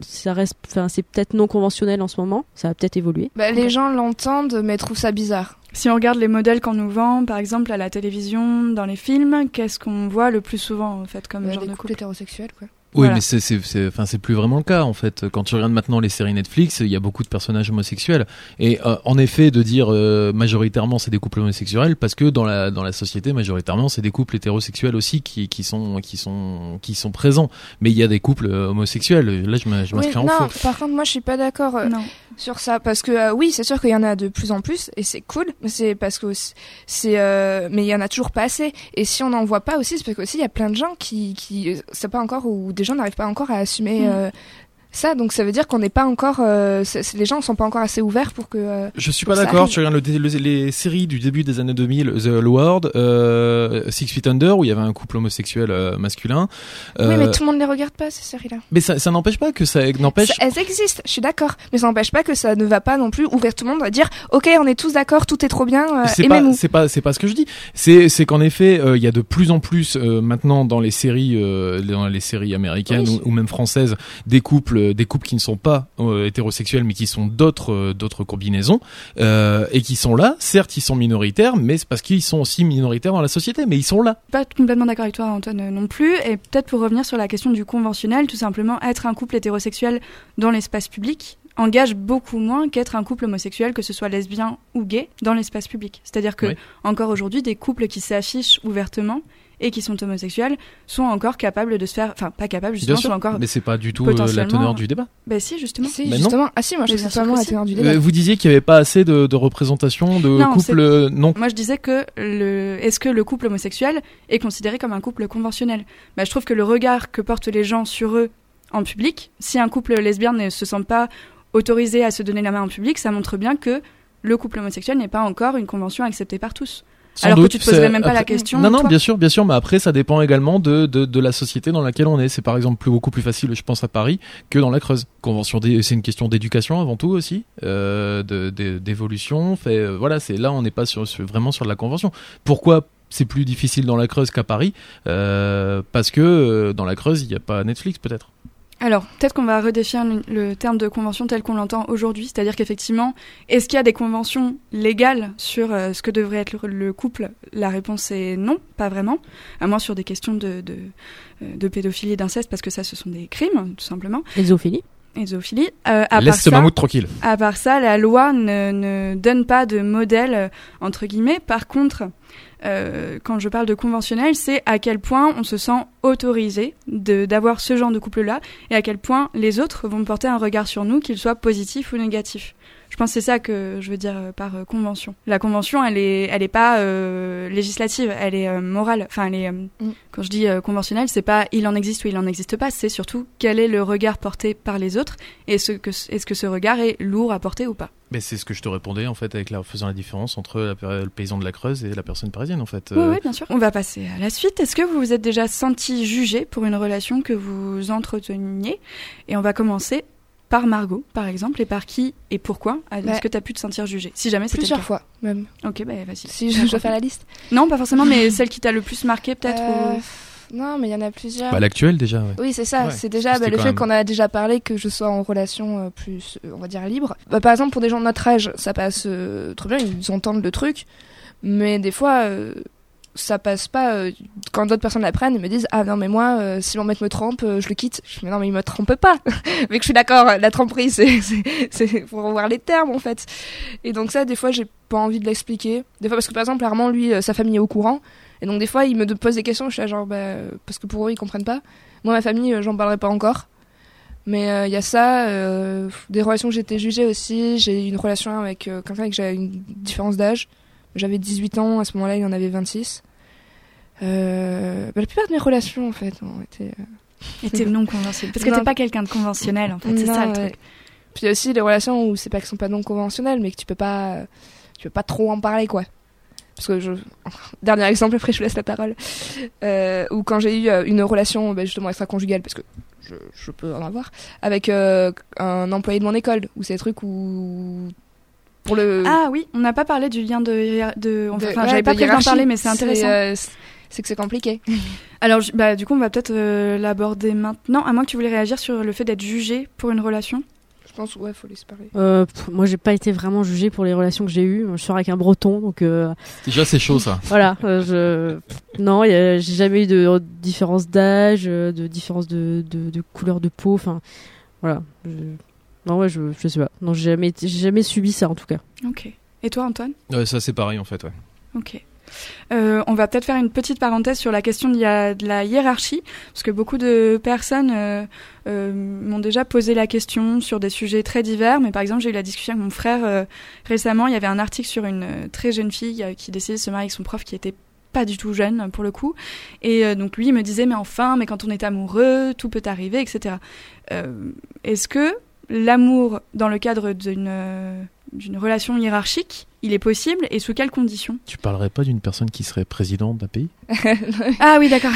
ça reste, enfin, c'est peut-être non conventionnel en ce moment. Ça va peut-être évoluer. Bah, les gens l'entendent, mais trouvent ça bizarre. Si on regarde les modèles qu'on nous vend, par exemple à la télévision, dans les films, qu'est-ce qu'on voit le plus souvent en fait comme Bah, genre des de couples couple? hétérosexuels, quoi. Oui, Voilà. mais c'est c'est c'est enfin c'est plus vraiment le cas en fait. Quand tu regardes maintenant les séries Netflix, il y a beaucoup de personnages homosexuels et euh, en effet de dire euh, majoritairement c'est des couples homosexuels parce que dans la dans la société majoritairement c'est des couples hétérosexuels aussi qui qui sont qui sont qui sont présents. Mais il y a des couples euh, homosexuels. Là je je Oui, m'inscris en non, faux. par contre, moi, je suis pas d'accord euh, Non. sur ça parce que euh, oui, c'est sûr qu'il y en a de plus en plus et c'est cool. mais C'est parce que c'est, euh, mais il y en a toujours pas assez. Et si on n'en voit pas aussi, c'est parce qu'aussi il y a plein de gens qui, qui, c'est pas encore ou des gens n'arrivent pas encore à assumer. Mm. Euh, ça, donc ça veut dire qu'on n'est pas encore, euh, les gens sont pas encore assez ouverts pour que. euh, Je suis pas d'accord. Tu regardes le, dé- le- les séries du début des années 2000, The World, euh, Six Feet Under, où il y avait un couple homosexuel euh, masculin. Oui, Euh, mais tout le monde les regarde pas ces séries-là. mais ça, ça n'empêche pas que ça n'empêche. Elles existent, je suis d'accord, mais ça n'empêche pas que ça ne va pas non plus ouvrir tout le monde à dire, ok, on est tous d'accord, tout est trop bien, euh, c'est pas c'est pas c'est pas ce que je dis c'est c'est qu'en effet euh, il y a de plus en plus euh, maintenant dans les séries euh, dans les séries américaines Oui. ou, ou même françaises des couples des couples qui ne sont pas euh, hétérosexuels mais qui sont d'autres euh, d'autres combinaisons euh, et qui sont là certes ils sont minoritaires mais c'est parce qu'ils sont aussi minoritaires dans la société mais ils sont là Pas complètement d'accord avec toi, Antoine, non plus. Et peut-être pour revenir sur la question du conventionnel, tout simplement, être un couple hétérosexuel dans l'espace public engage beaucoup moins qu'être un couple homosexuel, que ce soit lesbien ou gay, dans l'espace public. C'est-à-dire que, Oui. encore aujourd'hui, des couples qui s'affichent ouvertement et qui sont homosexuels sont encore capables de se faire, enfin, pas capables, justement, sont encore, mais c'est pas du tout euh, la teneur du débat bah si, justement. Si, Mais non. justement. Ah si, moi je sûr vraiment la teneur du Euh, débat. vous disiez qu'il n'y avait pas assez de, de représentation de Non, couples euh, non Moi, je disais que le, est-ce que le couple homosexuel est considéré comme un couple conventionnel? Bah, Je trouve que le regard que portent les gens sur eux en public, si un couple lesbien ne se sent pas autorisé à se donner la main en public, ça montre bien que le couple homosexuel n'est pas encore une convention acceptée par tous. Sans Alors doute, que tu te poserais même pas la question. Non, non, bien sûr, bien sûr, mais après, ça dépend également de, de, de la société dans laquelle on est. C'est par exemple plus, beaucoup plus facile, je pense, à Paris que dans la Creuse. Convention, c'est une question d'éducation avant tout aussi, euh, d'évolution. Fait, euh, voilà, c'est là, on n'est pas sur, sur- vraiment sur de la convention. Pourquoi c'est plus difficile dans la Creuse qu'à Paris? Euh, Parce que euh, dans la Creuse, il n'y a pas Netflix, peut-être. Alors, peut-être qu'on va redéfinir le, terme de convention tel qu'on l'entend aujourd'hui, c'est-à-dire qu'effectivement, est-ce qu'il y a des conventions légales sur euh, ce que devrait être le, le couple? La réponse est non, pas vraiment, à moins sur des questions de, de, euh, de pédophilie et d'inceste, parce que ça, ce sont des crimes, tout simplement, zoophilie. et zoophilie. Euh, à, part Laisse ce ça, mammouth tranquille. à part ça, la loi ne, ne donne pas de modèle, entre guillemets. Par contre, euh, quand je parle de conventionnel, c'est à quel point on se sent autorisé de- d'avoir ce genre de couple-là et à quel point les autres vont porter un regard sur nous, qu'il soit positif ou négatif. Je pense que c'est ça que je veux dire euh, par euh, convention. La convention, elle est, elle est pas euh, législative, elle est euh, morale. Enfin, elle est. euh, Mm. Quand je dis euh, conventionnelle, c'est pas il en existe ou il en existe pas. C'est surtout quel est le regard porté par les autres et ce que est-ce que ce regard est lourd à porter ou pas. Mais c'est ce que je te répondais en fait, avec la, faisant la différence entre la le paysan de la Creuse et la personne parisienne en fait. Oui, oui, bien sûr. On va passer à la suite. Est-ce que vous vous êtes déjà senti jugé pour une relation que vous entreteniez Et on va commencer par Margot, par exemple, et par qui et pourquoi Est-ce Bah, que tu as pu te sentir jugé Si jamais c'était le Plusieurs cas? fois, même. Ok, bah vas-y. Si je, je dois faire la liste. Non, pas forcément, mais celle qui t'a le plus marqué peut-être Euh, ou- Non, mais il y en a plusieurs. Bah, l'actuel déjà. Ouais. Oui, c'est ça. Ouais, c'est déjà bah, le fait même- qu'on a déjà parlé que je sois en relation euh, plus, euh, on va dire, libre. Bah, par exemple, pour des gens de notre âge, ça passe euh, trop bien, ils entendent le truc. Mais des fois, euh, ça passe pas. euh, quand d'autres personnes l'apprennent, ils me disent Ah non, mais moi, euh, si mon mec me trompe, euh, je le quitte. Je dis Mais non, mais il me trompe pas. mais que je suis d'accord, la tromperie, c'est c'est- pour voir les termes, en fait. Et donc, ça, des fois, j'ai pas envie de l'expliquer. Des fois, parce que par exemple, Armand, lui, sa famille est au courant. Et donc, des fois, il me pose des questions, je suis là, genre, bah, parce que pour eux, ils comprennent pas. Moi, ma famille, j'en parlerai pas encore. Mais il y a ça, des relations été jugée aussi. J'ai une relation avec quelqu'un avec j'avais une différence d'âge. J'avais 18 ans, à ce moment-là, il en avait 26. Euh, bah, la plupart de mes relations, en fait, ont été. euh, t'es non conventionnel. Parce que t'es pas quelqu'un de conventionnel, en fait. C'est ça le ouais. truc. Puis il y a aussi les relations où c'est pas qu'elles sont pas non conventionnelles, mais que tu peux pas, tu peux pas trop en parler, quoi. Parce que je, dernier exemple, après je vous laisse la parole. Euh, ou quand j'ai eu euh, une relation, bah, justement extra-conjugale, parce que je, je peux en avoir, avec euh, un employé de mon école, où c'est des trucs où pour le. Ah oui, on n'a pas parlé du lien de. de enfin, ouais, j'avais pas prévu d'en parler, mais c'est intéressant. C'est- que c'est compliqué. Alors, bah, du coup, on va peut-être euh, l'aborder maintenant, à moins que tu voulais réagir sur le fait d'être jugé pour une relation. Je pense, ouais, faut laisser parler. Euh, pff, moi, j'ai pas été vraiment jugée pour les relations que j'ai eues. Je sors avec un breton, donc euh, Déjà, c'est chaud ça. voilà. euh, je... Non, j'ai jamais eu de différence d'âge, de différence de, de, de couleur de peau. Enfin, voilà. Je- Non, ouais, je, je sais pas. Non, j'ai jamais, été- j'ai jamais subi ça en tout cas. Ok. Et toi, Antoine? Ouais, ça c'est pareil en fait. Ouais. Ok. Euh, on va peut-être faire une petite parenthèse sur la question de la, hiérarchie, parce que beaucoup de personnes euh, euh, m'ont déjà posé la question sur des sujets très divers. Mais par exemple, j'ai eu la discussion avec mon frère récemment. Il y avait un article sur une très jeune fille qui décidait de se marier avec son prof qui était pas du tout jeune pour le coup. Et donc lui me disait mais enfin, mais quand on est amoureux, tout peut arriver, etc. Est-ce que l'amour dans le cadre d'une euh, d'une relation hiérarchique, il est possible et sous quelles conditions? Tu parlerais pas d'une personne qui serait présidente d'un pays? Ah oui, d'accord.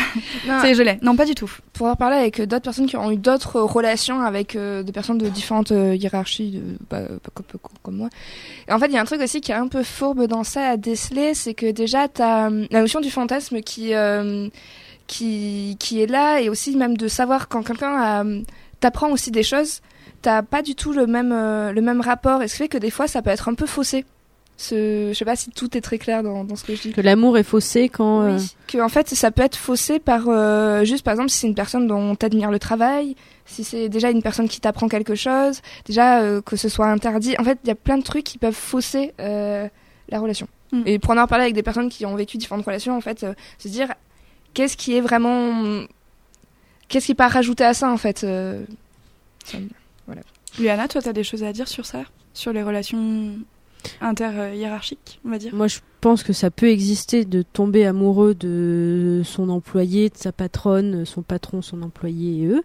Non, C'est l'ai. Non, pas du tout. pour avoir parlé avec euh, d'autres personnes qui ont eu d'autres relations avec euh, des personnes de différentes euh, hiérarchies, de, bah, euh, pas comme, comme- comme moi. Et en fait, il y a un truc aussi qui est un peu fourbe dans ça à déceler, c'est que déjà, tu as la notion du fantasme qui, euh, qui, qui est là, et aussi même de savoir quand quelqu'un a- t'apprend aussi des choses, t'as pas du tout le même, euh, le même rapport, et ce qui fait que des fois, ça peut être un peu faussé. Ce, je sais pas si tout est très clair dans, dans ce que je dis. Que l'amour est faussé quand. euh, Oui, que en fait ça peut être faussé par euh, juste par exemple si c'est une personne dont t'admires le travail, si c'est déjà une personne qui t'apprend quelque chose, déjà euh, que ce soit interdit. En fait, il y a plein de trucs qui peuvent fausser euh, la relation. Mm. Et pour en avoir parlé avec des personnes qui ont vécu différentes relations, en fait, euh, se dire qu'est-ce qui est vraiment, qu'est-ce qui est pas rajouté à ça en fait. euh, ça me- Luana, toi, t'as des choses à dire sur ça? Sur les relations inter-hiérarchiques, on va dire? Moi, je pense que ça peut exister de tomber amoureux de son employé, de sa patronne, son patron, son employé et eux.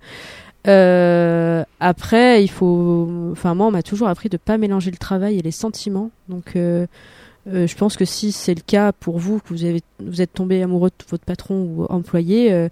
Euh, après, il faut. Enfin, moi, on m'a toujours appris de pas mélanger le travail et les sentiments. Donc, euh, euh, je pense que si c'est le cas pour vous, que vous avez, vous êtes tombé amoureux de votre patron ou employé, euh,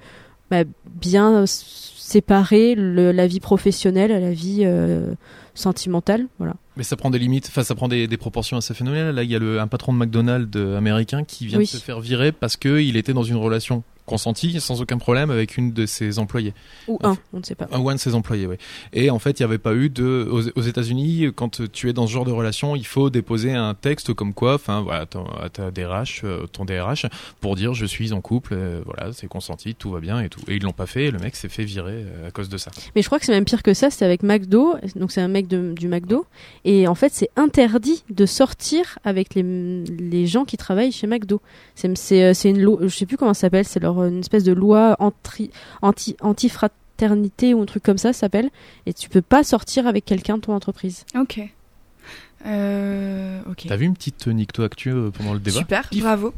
bah, bien séparer le- la vie professionnelle à la vie euh, sentimentale. Voilà. Mais ça prend des limites, enfin ça prend des, des proportions assez phénoménales. Là, il y a le, un patron de McDonald's euh, américain qui vient Oui. de se faire virer parce qu'il était dans une relation consentie, sans aucun problème, avec une de ses employés. Ou Enfin, un, on ne sait pas. Un one de ses employés, oui. Et en fait, il n'y avait pas eu de. Aux, aux États-Unis, quand tu es dans ce genre de relation, il faut déposer un texte comme quoi, enfin, voilà, ton- à ta DRH, euh, ton DRH, pour dire je suis en couple, euh, voilà, c'est consenti, tout va bien et tout. Et ils l'ont pas fait, et le mec s'est fait virer à cause de ça. Mais je crois que c'est même pire que ça, c'est avec McDo, donc c'est un mec de- du McDo, et en fait c'est interdit de sortir avec les, les gens qui travaillent chez McDo. C'est c'est euh, c'est une loi, je sais plus comment ça s'appelle, c'est leur une espèce de loi anti anti anti-fraternité ou un truc comme ça, ça s'appelle, et tu peux pas sortir avec quelqu'un de ton entreprise. Ok. Euh, ok. T'as vu une petite Nicto Actu euh, pendant le débat? Super, Pif. bravo.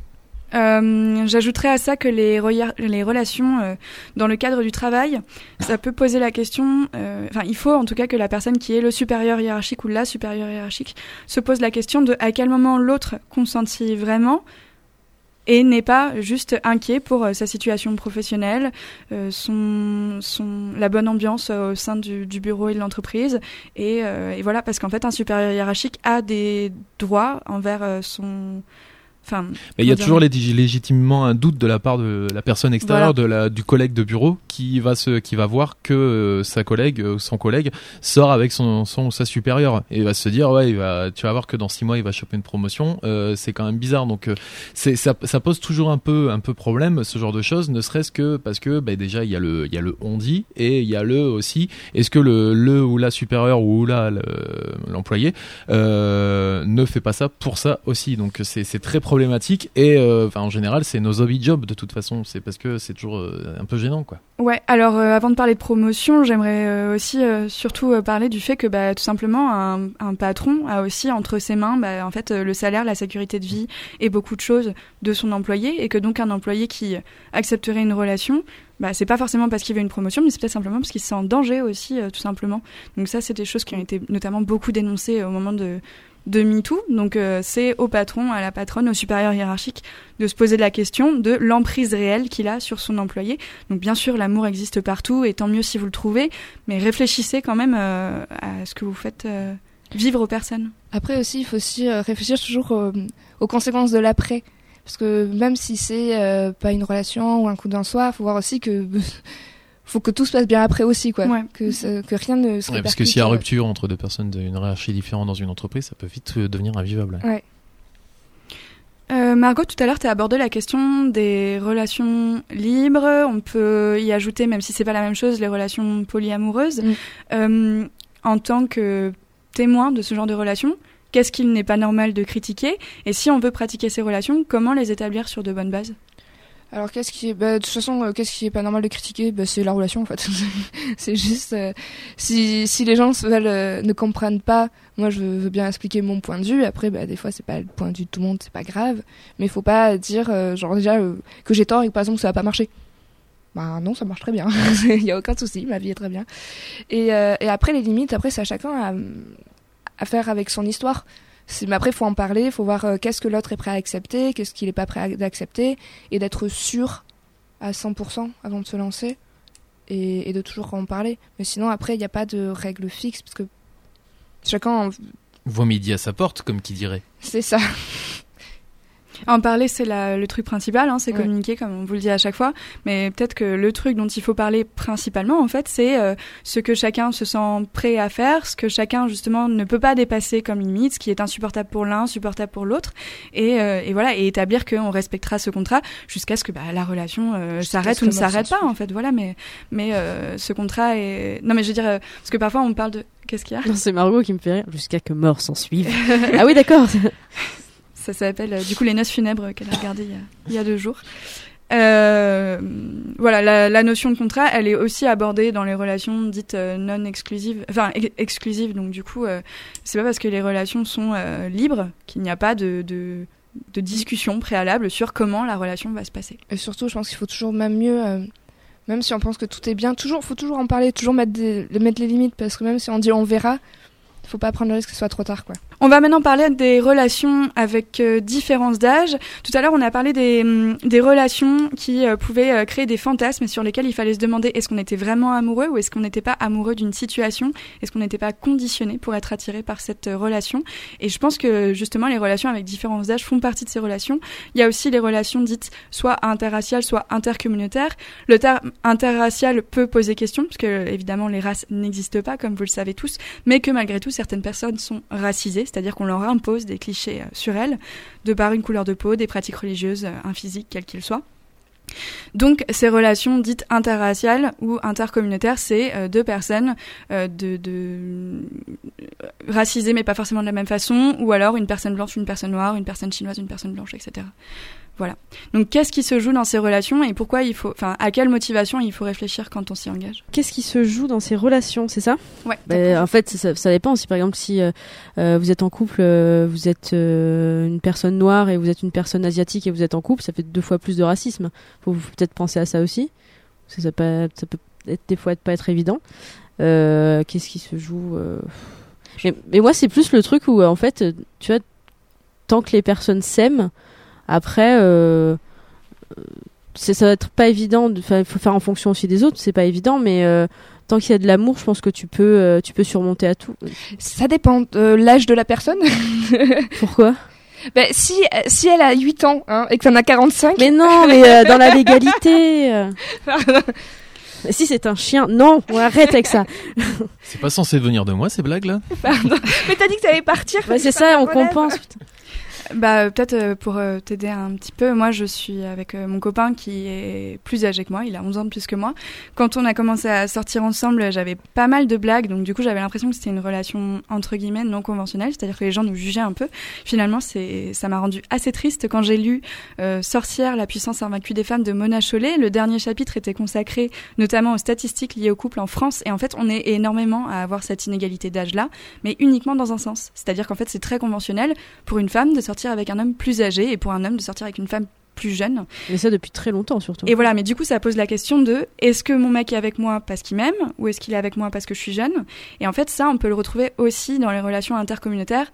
Euh, J'ajouterais à ça que les, relations euh, dans le cadre du travail, ça peut poser la question, euh, enfin il faut en tout cas que la personne qui est le supérieur hiérarchique ou la supérieure hiérarchique se pose la question de à quel moment l'autre consentit vraiment et n'est pas juste inquiet pour sa situation professionnelle, son, son, la bonne ambiance au sein du, bureau et de l'entreprise. Et, voilà, parce qu'en fait, un supérieur hiérarchique a des droits envers son, Enfin, Mais il y a toujours légitimement un doute de la part de la personne extérieure, de la, du collègue de bureau, qui va se, qui va voir que euh, sa collègue, euh, son collègue, sort avec son, son sa supérieure et va se dire ouais, il va, tu vas voir que dans six mois il va choper une promotion. Euh, c'est quand même bizarre. Donc euh, c'est, ça, ça pose toujours un peu, un peu problème ce genre de choses, ne serait-ce que parce que bah, déjà il y a le, il y a le on dit et il y a le aussi. Est-ce que le, le ou la supérieure ou le- l'employé euh, ne fait pas ça pour ça aussi? Donc c'est c'est très problématique et euh, en général c'est nos hobby jobs de toute façon. C'est parce que c'est toujours euh, un peu gênant quoi. Ouais, alors euh, avant de parler de promotion, j'aimerais aussi surtout parler du fait que bah, tout simplement un, patron a aussi entre ses mains bah, en fait le salaire, la sécurité de vie et beaucoup de choses de son employé et que donc un employé qui accepterait une relation, bah, c'est pas forcément parce qu'il veut une promotion, mais c'est peut-être simplement parce qu'il se sent en danger aussi tout simplement. Donc ça c'est des choses qui ont été notamment beaucoup dénoncées au moment de de MeToo, donc euh, c'est au patron, à la patronne, au supérieur hiérarchique de se poser la question de l'emprise réelle qu'il a sur son employé. Donc bien sûr, l'amour existe partout, et tant mieux si vous le trouvez, mais réfléchissez quand même euh, à ce que vous faites euh, vivre aux personnes. Après aussi, il faut aussi réfléchir toujours aux conséquences de l'après. Parce que même si c'est pas une relation ou un coup d'un soir, faut voir aussi que faut que tout se passe bien après aussi, quoi. Ouais. Que, ça- que rien ne se Ouais, parce que s'il y a euh, rupture entre deux personnes d'une hiérarchie différente dans une entreprise, ça peut vite euh, devenir invivable. Ouais. Euh, Margot, tout à l'heure, tu as abordé la question des relations libres. On peut y ajouter, même si c'est pas la même chose, les relations polyamoureuses. Mm. Euh, en tant que témoin de ce genre de relations, qu'est-ce qu'il n'est pas normal de critiquer? Et si on veut pratiquer ces relations, comment les établir sur de bonnes bases? Alors qu'est-ce qui est, bah, de toute façon, euh, qu'est-ce qui est pas normal de critiquer? Bah, C'est la relation en fait. c'est juste euh, si, si les gens euh, ne comprennent pas, moi je veux bien expliquer mon point de vue. Après, bah, des fois c'est pas le point de vue de tout le monde, c'est pas grave. Mais il faut pas dire genre déjà que j'ai tort et que par exemple ça va pas marcher. Bah non, ça marche très bien. Il y a aucun souci, ma vie est très bien. Et, après les limites, après c'est à chacun à faire avec son histoire. Mais après, il faut en parler, il faut voir euh, qu'est-ce que l'autre est prêt à accepter, qu'est-ce qu'il est pas prêt à accepter, et d'être sûr à 100% avant de se lancer, et, et de toujours en parler. Mais sinon, après, il n'y a pas de règle fixe, parce que chacun, Vaut midi à sa porte, comme qui dirait. c'est ça. En parler, c'est le truc principal, hein, c'est Ouais. communiquer, comme on vous le dit à chaque fois. Mais peut-être que le truc dont il faut parler principalement, en fait, c'est euh, ce que chacun se sent prêt à faire, ce que chacun, justement, ne peut pas dépasser comme limite, ce qui est insupportable pour l'un, supportable pour l'autre. Et, euh, et voilà, et établir qu'on respectera ce contrat jusqu'à ce que bah, la relation euh, s'arrête ou ne s'arrête pas, en fait. Voilà, mais, mais euh, ce contrat est... Non, mais je veux dire, parce que parfois on parle de... Qu'est-ce qu'il y a? Non, c'est Margot qui me fait rire jusqu'à que mort s'en suive. ah oui, d'accord. Ça s'appelle euh, du coup les noces funèbres qu'elle a regardé il y a, deux jours. Euh, voilà, la, notion de contrat, elle est aussi abordée dans les relations dites euh, non exclusives, enfin ex- exclusives. Donc du coup, euh, c'est pas parce que les relations sont libres qu'il n'y a pas de, discussion préalable sur comment la relation va se passer. Et surtout, je pense qu'il faut toujours même mieux, même si on pense que tout est bien, toujours, faut toujours en parler, toujours mettre les limites, parce que même si on dit on verra, faut pas prendre le risque que ce soit trop tard, quoi. On va maintenant parler des relations avec euh, différence d'âge. Tout à l'heure, on a parlé des, des relations qui euh, pouvaient euh, créer des fantasmes sur lesquels il fallait se demander est-ce qu'on était vraiment amoureux ou est-ce qu'on n'était pas amoureux d'une situation, est-ce qu'on n'était pas conditionné pour être attiré par cette euh, relation? Et je pense que justement, les relations avec différence d'âge font partie de ces relations. Il y a aussi les relations dites soit interraciales, soit intercommunautaires. Le terme interracial peut poser question, parce que évidemment, les races n'existent pas, comme vous le savez tous, mais que malgré tout, certaines personnes sont racisées, c'est-à-dire qu'on leur impose des clichés euh, sur elles, de par une couleur de peau, des pratiques religieuses, euh, un physique, quel qu'il soit. Donc, ces relations dites interraciales ou intercommunautaires, c'est euh, deux personnes racisées, mais pas forcément de la même façon, ou alors une personne blanche, une personne noire, une personne chinoise, une personne blanche, etc. Voilà. Donc, qu'est-ce qui se joue dans ces relations et pourquoi il faut, enfin, à quelle motivation il faut réfléchir quand on s'y engage? Qu'est-ce qui se joue dans ces relations, c'est ça? Ouais. Bah, En fait, ça, ça dépend. Si par exemple, si euh, euh, vous êtes en couple, euh, vous êtes euh, une personne noire et vous êtes une personne asiatique et vous êtes en couple, ça fait deux fois plus de racisme. Faut, faut peut-être penser à ça aussi. Parce que ça peut, ça peut être, des fois être pas être évident. Euh, Qu'est-ce qui se joue euh, mais, mais moi, c'est plus le truc où, en fait, tu vois, tant que les personnes s'aiment, après, euh, ça va être pas évident. Il faut faire en fonction aussi des autres, c'est pas évident, mais euh, tant qu'il y a de l'amour, je pense que tu peux, euh, tu peux surmonter à tout. Ça dépend de l'âge de la personne. Pourquoi? Bah, si, si elle a 8 ans hein, et que t'en as 45. Mais non, mais euh, dans la légalité. si c'est un chien, non, on arrête avec ça. C'est pas censé venir de moi ces blagues là Mais t'as dit que t'allais partir. Bah, c'est ça, on compense. putain. Bah euh, peut-être euh, pour euh, t'aider un petit peu, moi je suis avec mon copain qui est plus âgé que moi, il a 11 ans de plus que moi. Quand on a commencé à sortir ensemble, j'avais pas mal de blagues, donc du coup j'avais l'impression que c'était une relation entre guillemets non conventionnelle, c'est-à-dire que les gens nous jugeaient un peu. Finalement, c'est ça m'a rendu assez triste quand j'ai lu Sorcière, la puissance invaincue des femmes de Mona Chollet. Le dernier chapitre était consacré notamment aux statistiques liées au couple en France, et en fait on est énormément à avoir cette inégalité d'âge là, mais uniquement dans un sens, c'est-à-dire qu'en fait c'est très conventionnel pour une femme de sortir avec un homme plus âgé et pour un homme de sortir avec une femme plus jeune. Mais ça depuis très longtemps surtout. Et voilà, mais du coup, ça pose la question de est-ce que mon mec est avec moi parce qu'il m'aime ou est-ce qu'il est avec moi parce que je suis jeune? Et en fait, ça, on peut le retrouver aussi dans les relations intercommunautaires.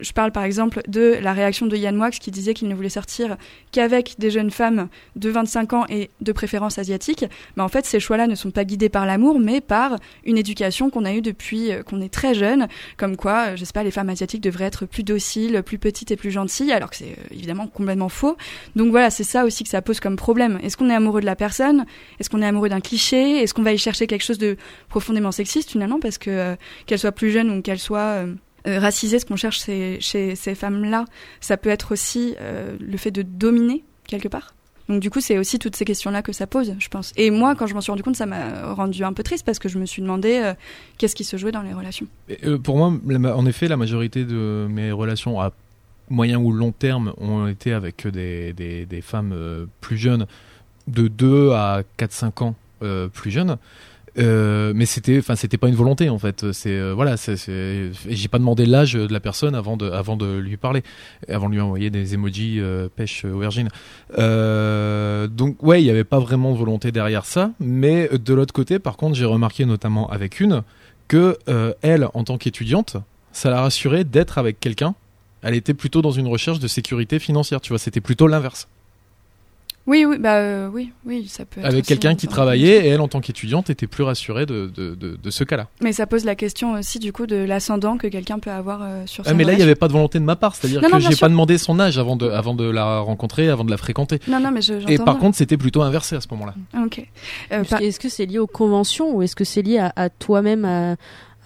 Je parle par exemple de la réaction de Yann Moix qui disait qu'il ne voulait sortir qu'avec des jeunes femmes de 25 ans et de préférence asiatique. Mais en fait, ces choix-là ne sont pas guidés par l'amour, mais par une éducation qu'on a eue depuis euh, qu'on est très jeune, comme quoi, euh, je sais les femmes asiatiques devraient être plus dociles, plus petites et plus gentilles, alors que c'est euh, évidemment complètement faux. Donc voilà, c'est ça aussi que ça pose comme problème. Est-ce qu'on est amoureux de la personne? Est-ce qu'on est amoureux d'un cliché? Est-ce qu'on va y chercher quelque chose de profondément sexiste finalement? Parce que qu'elle soit plus jeune ou qu'elle soit euh, racisée, ce qu'on cherche chez ces femmes-là, ça peut être aussi euh, le fait de dominer quelque part. Donc du coup, c'est aussi toutes ces questions-là que ça pose, je pense. Et moi, quand je m'en suis rendu compte, ça m'a rendu un peu triste parce que je me suis demandé euh, qu'est-ce qui se jouait dans les relations. Et, Pour moi, en effet, la majorité de mes relations à moyen ou long terme ont été avec des, des, femmes plus jeunes, de 2 à 4-5 ans plus jeunes. Euh, mais c'était, enfin, c'était pas une volonté en fait. C'est euh, voilà, j'ai pas demandé l'âge de la personne avant de, avant de lui parler, avant de lui envoyer des emojis euh, pêche aubergine. Euh, donc ouais, il y avait pas vraiment de volonté derrière ça. Mais de l'autre côté, par contre, j'ai remarqué notamment avec une que euh, elle, en tant qu'étudiante, ça l'a rassurée d'être avec quelqu'un. Elle était plutôt dans une recherche de sécurité financière, tu vois. C'était plutôt l'inverse. Oui, oui, bah euh, oui, oui, ça peut. Être Avec quelqu'un qui travaillait et elle, en tant qu'étudiante, était plus rassurée de, de, de, de ce cas-là. Mais ça pose la question aussi du coup de l'ascendant que quelqu'un peut avoir euh, sur. Ah, son mais là, il n'y avait pas de volonté de ma part, c'est-à-dire Non, que j'ai sûr. pas demandé son âge avant de, avant de la rencontrer, avant de la fréquenter. Non, non, mais je. Et par bien. contre, c'était plutôt inversé à ce moment-là. Ok. Euh, par- Est-ce que c'est lié aux conventions ou est-ce que c'est lié à, à toi-même, à,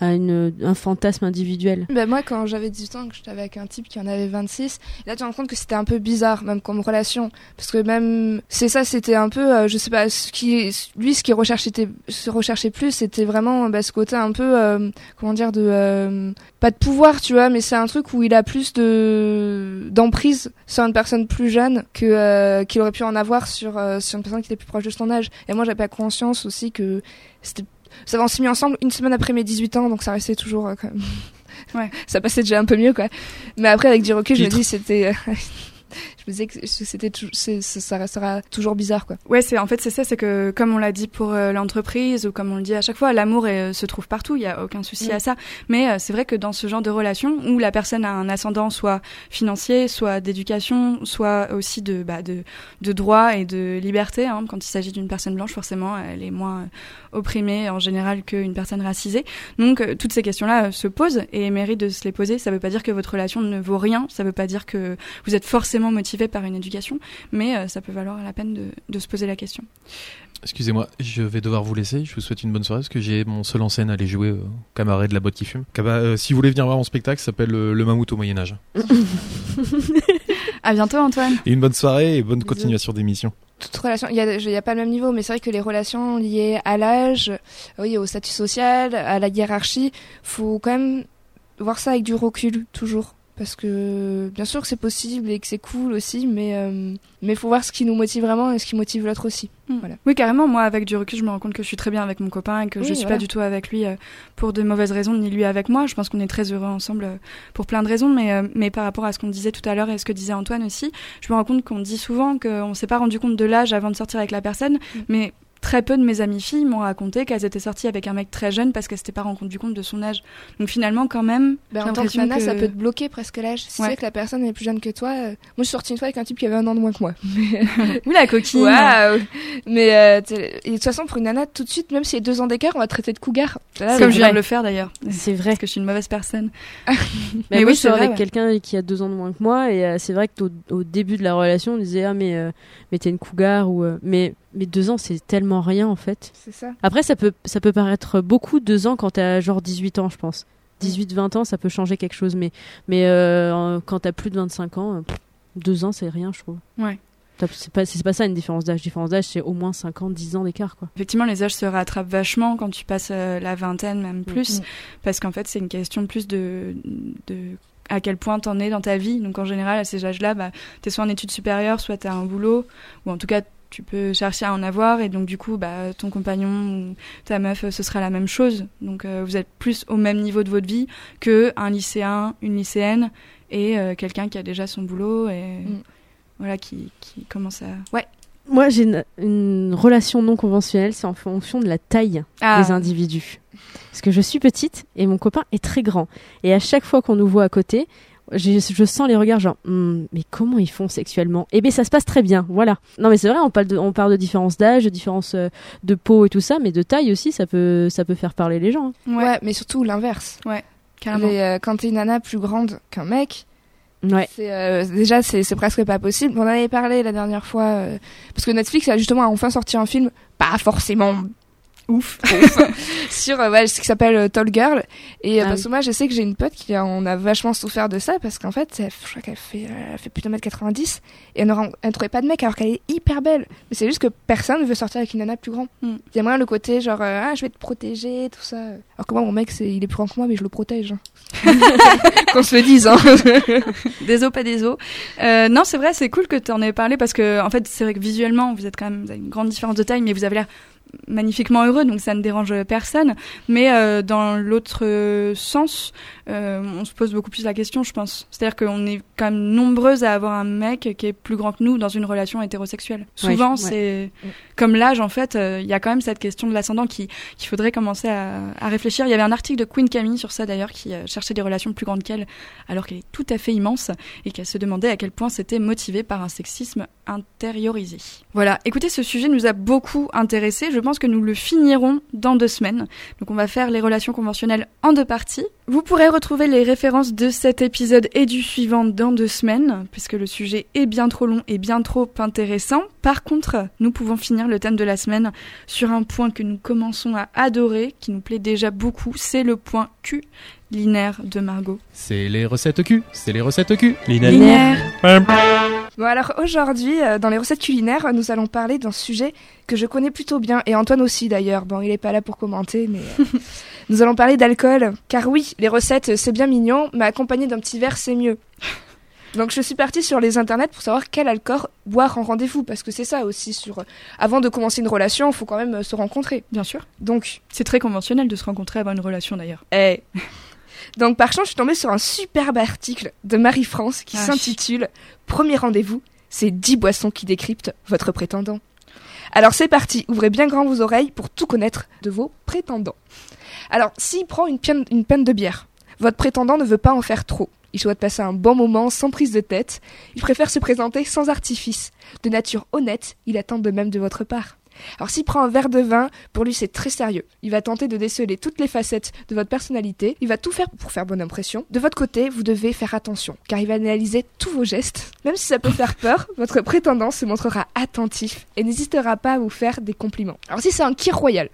à une, un fantasme individuel Ben moi, quand j'avais 18 ans, que j'étais avec un type qui en avait 26, là tu te rends compte que c'était un peu bizarre, même comme relation. Parce que même, c'est ça, c'était un peu, euh, je sais pas, ce qui, lui, ce qu'il recherchait, se recherchait plus, c'était vraiment bah, ce côté un peu, euh, comment dire, de, euh, pas de pouvoir, tu vois, mais c'est un truc où il a plus de d'emprise sur une personne plus jeune que euh, qu'il aurait pu en avoir sur, sur une personne qui était plus proche de son âge. Et moi, j'avais pas conscience aussi que c'était ça on s'est mis ensemble une semaine après mes 18 ans, donc ça restait toujours euh, quand même. Ouais. ça passait déjà un peu mieux, quoi. Mais après, avec du recul, je me dis c'était. Je me disais que c'était ça restera toujours bizarre, quoi. Ouais, c'est en fait c'est ça, c'est que comme on l'a dit pour euh, l'entreprise ou comme on le dit à chaque fois, l'amour euh, se trouve partout, il y a aucun souci Mm. à ça. Mais euh, c'est vrai que dans ce genre de relation où la personne a un ascendant soit financier, soit d'éducation, soit aussi de bah, de de droit et de liberté, hein, quand il s'agit d'une personne blanche, forcément, elle est moins opprimée en général qu'une personne racisée. Donc toutes ces questions-là se posent et méritent de se les poser. Ça veut pas dire que votre relation ne vaut rien, ça veut pas dire que vous êtes forcément motivé par une éducation, mais euh, ça peut valoir la peine de, de se poser la question. Excusez-moi, je vais devoir vous laisser. Je vous souhaite une bonne soirée parce que j'ai mon seul en scène à aller jouer au cabaret de la boîte qui fume. Caba- euh, si vous voulez venir voir mon spectacle, ça s'appelle euh, Le Mammouth au Moyen-Âge. À bientôt Antoine. Et une bonne soirée et bonne Bisous. continuation d'émission. Toute relation, il y a, a pas le même niveau, mais c'est vrai que les relations liées à l'âge, oui, au statut social, à la hiérarchie, faut quand même voir ça avec du recul, toujours. Parce que bien sûr que c'est possible et que c'est cool aussi, mais euh, mais faut voir ce qui nous motive vraiment et ce qui motive l'autre aussi. Voilà. Oui, carrément. Moi, avec du recul, je me rends compte que je suis très bien avec mon copain et que je Oui, suis voilà. pas du tout avec lui euh, pour de mauvaises raisons, ni lui avec moi. Je pense qu'on est très heureux ensemble euh, pour plein de raisons. Mais, euh, mais par rapport à ce qu'on disait tout à l'heure et ce que disait Antoine aussi, je me rends compte qu'on dit souvent qu'on s'est pas rendu compte de l'âge avant de sortir avec la personne. Mm. Mais très peu de mes amies filles m'ont raconté qu'elles étaient sorties avec un mec très jeune parce qu'elles s'étaient pas rendu compte de son âge. Donc finalement, quand même, Ben, j'ai en tant que nana, que- ça peut te bloquer presque l'âge. Si Ouais. c'est que la personne est plus jeune que toi. euh, Moi, je suis sortie une fois avec un type qui avait un an de moins que moi. Ouh la coquine. Waouh Mais euh, de toute façon, pour une nana, tout de suite, même s'il y a deux ans d'écart, on va te traiter de cougar. Là, Comme je viens de le faire d'ailleurs. C'est vrai. Parce que je suis une mauvaise personne. Mais, Mais moi, oui, je vrai, avec ouais. quelqu'un qui a deux ans de moins que moi, et euh, c'est vrai qu'au au début de la relation, on disait ah mais euh, mais t'es une cougar ou euh, mais mais deux ans c'est tellement rien en fait. C'est ça. Après ça peut ça peut paraître beaucoup deux ans quand t'as genre 18 ans je pense. 18-20 ans ça peut changer quelque chose mais mais euh, quand t'as plus de 25 ans euh, pff, deux ans c'est rien je trouve. Ouais. C'est pas, c'est pas ça une différence d'âge. Différence d'âge, c'est au moins 5 ans, 10 ans d'écart, quoi. Effectivement, les âges se rattrapent vachement quand tu passes euh, la vingtaine, même plus, Mhm. parce qu'en fait, c'est une question plus de, de à quel point t'en es dans ta vie. Donc en général, à ces âges-là, bah, t'es soit en études supérieures, soit t'as un boulot, ou en tout cas, tu peux chercher à en avoir, et donc du coup, bah, ton compagnon ou ta meuf, ce sera la même chose. Donc euh, vous êtes plus au même niveau de votre vie que un lycéen, une lycéenne, et euh, quelqu'un qui a déjà son boulot et Mm. voilà qui, qui commence à. Ouais. Moi, j'ai une, une relation non conventionnelle, c'est en fonction de la taille Ah, des individus. Parce que je suis petite et mon copain est très grand. Et à chaque fois qu'on nous voit à côté, je sens les regards genre, Hmm, mais comment ils font sexuellement? Eh bien, ça se passe très bien, voilà. Non, mais c'est vrai, on parle de, on parle de différence d'âge, de différence euh, de peau et tout ça, mais de taille aussi, ça peut, ça peut faire parler les gens. hein. ouais, Ouais, mais surtout l'inverse. carrément. Les, euh, quand t'es une nana plus grande qu'un mec, Ouais. euh, déjà c'est c'est presque pas possible. On en avait parlé la dernière fois euh, parce que Netflix a justement enfin sorti un film pas forcément ouf, sur euh, ouais, ce qui s'appelle euh, Tall Girl et euh, Ah parce oui. que moi je sais que j'ai une pote qui a, on a vachement souffert de ça parce qu'en fait elle- je crois qu'elle fait elle fait plus de 1m90 et elle ne, ne trouvait pas de mec alors qu'elle est hyper belle mais c'est juste que personne veut sortir avec une nana plus grande Mm. il y a moins le côté genre euh, ah je vais te protéger tout ça alors que moi mon mec c'est il est plus grand que moi mais je le protège hein. qu'on se le dise hein. Des os, pas des os. Euh, non, c'est vrai, c'est cool que tu en aies parlé parce que, en fait, c'est vrai que visuellement, vous êtes quand même, vous avez une grande différence de taille, mais vous avez l'air magnifiquement heureux, donc ça ne dérange personne. Mais euh, dans l'autre sens, euh, on se pose beaucoup plus la question, je pense. C'est-à-dire qu'on est quand même nombreuses à avoir un mec qui est plus grand que nous dans une relation hétérosexuelle. Souvent, ouais. c'est Mm. comme l'âge, en fait, euh, il y a quand même cette question de l'ascendant qui qu'il faudrait commencer à, à réfléchir. Il y avait un article de Queen Camille sur ça d'ailleurs qui cherchait des relations plus grandes qu'elle, alors qu'elle est tout à fait immense et qu'elle se demandait à quel point c'était motivé par un sexisme intériorisé. Voilà, écoutez, ce sujet nous a beaucoup intéressé. Je pense que nous le finirons dans deux semaines. Donc on va faire les relations conventionnelles en deux parties. Vous pourrez retrouver les références de cet épisode et du suivant dans deux semaines, puisque le sujet est bien trop long et bien trop intéressant. Par contre, nous pouvons finir le thème de la semaine sur un point que nous commençons à adorer, qui nous plaît déjà beaucoup, c'est le point Q linéaire de Margot. C'est les recettes cul, c'est les recettes cul. Linéaire. Bon alors aujourd'hui, euh, dans les recettes culinaires, nous allons parler d'un sujet que je connais plutôt bien, et Antoine aussi d'ailleurs. Bon, il est pas là pour commenter, mais euh, nous allons parler d'alcool. Car oui, les recettes, c'est bien mignon, mais accompagné d'un petit verre, c'est mieux. Donc je suis partie sur les internets pour savoir quel alcool boire en rendez-vous, parce que c'est ça aussi. Sur, euh, avant de commencer une relation, il faut quand même se rencontrer. Bien sûr. Donc C'est très conventionnel de se rencontrer avant une relation d'ailleurs. Eh. Donc par chance, je suis tombée sur un superbe article de Marie-France qui Ah, s'intitule Premier rendez-vous, c'est 10 boissons qui décryptent votre prétendant. Alors c'est parti, ouvrez bien grand vos oreilles pour tout connaître de vos prétendants. Alors s'il prend une, pienne- une peine de bière, votre prétendant ne veut pas en faire trop. Il souhaite passer un bon moment sans prise de tête. Il préfère se présenter sans artifice. De nature honnête, il attend de même de votre part. Alors s'il prend un verre de vin, pour lui c'est très sérieux. Il va tenter de déceler toutes les facettes de votre personnalité. Il va tout faire pour faire bonne impression. De votre côté, vous devez faire attention, car il va analyser tous vos gestes. Même si ça peut faire peur, votre prétendant se montrera attentif et n'hésitera pas à vous faire des compliments. Alors si c'est un kir royal,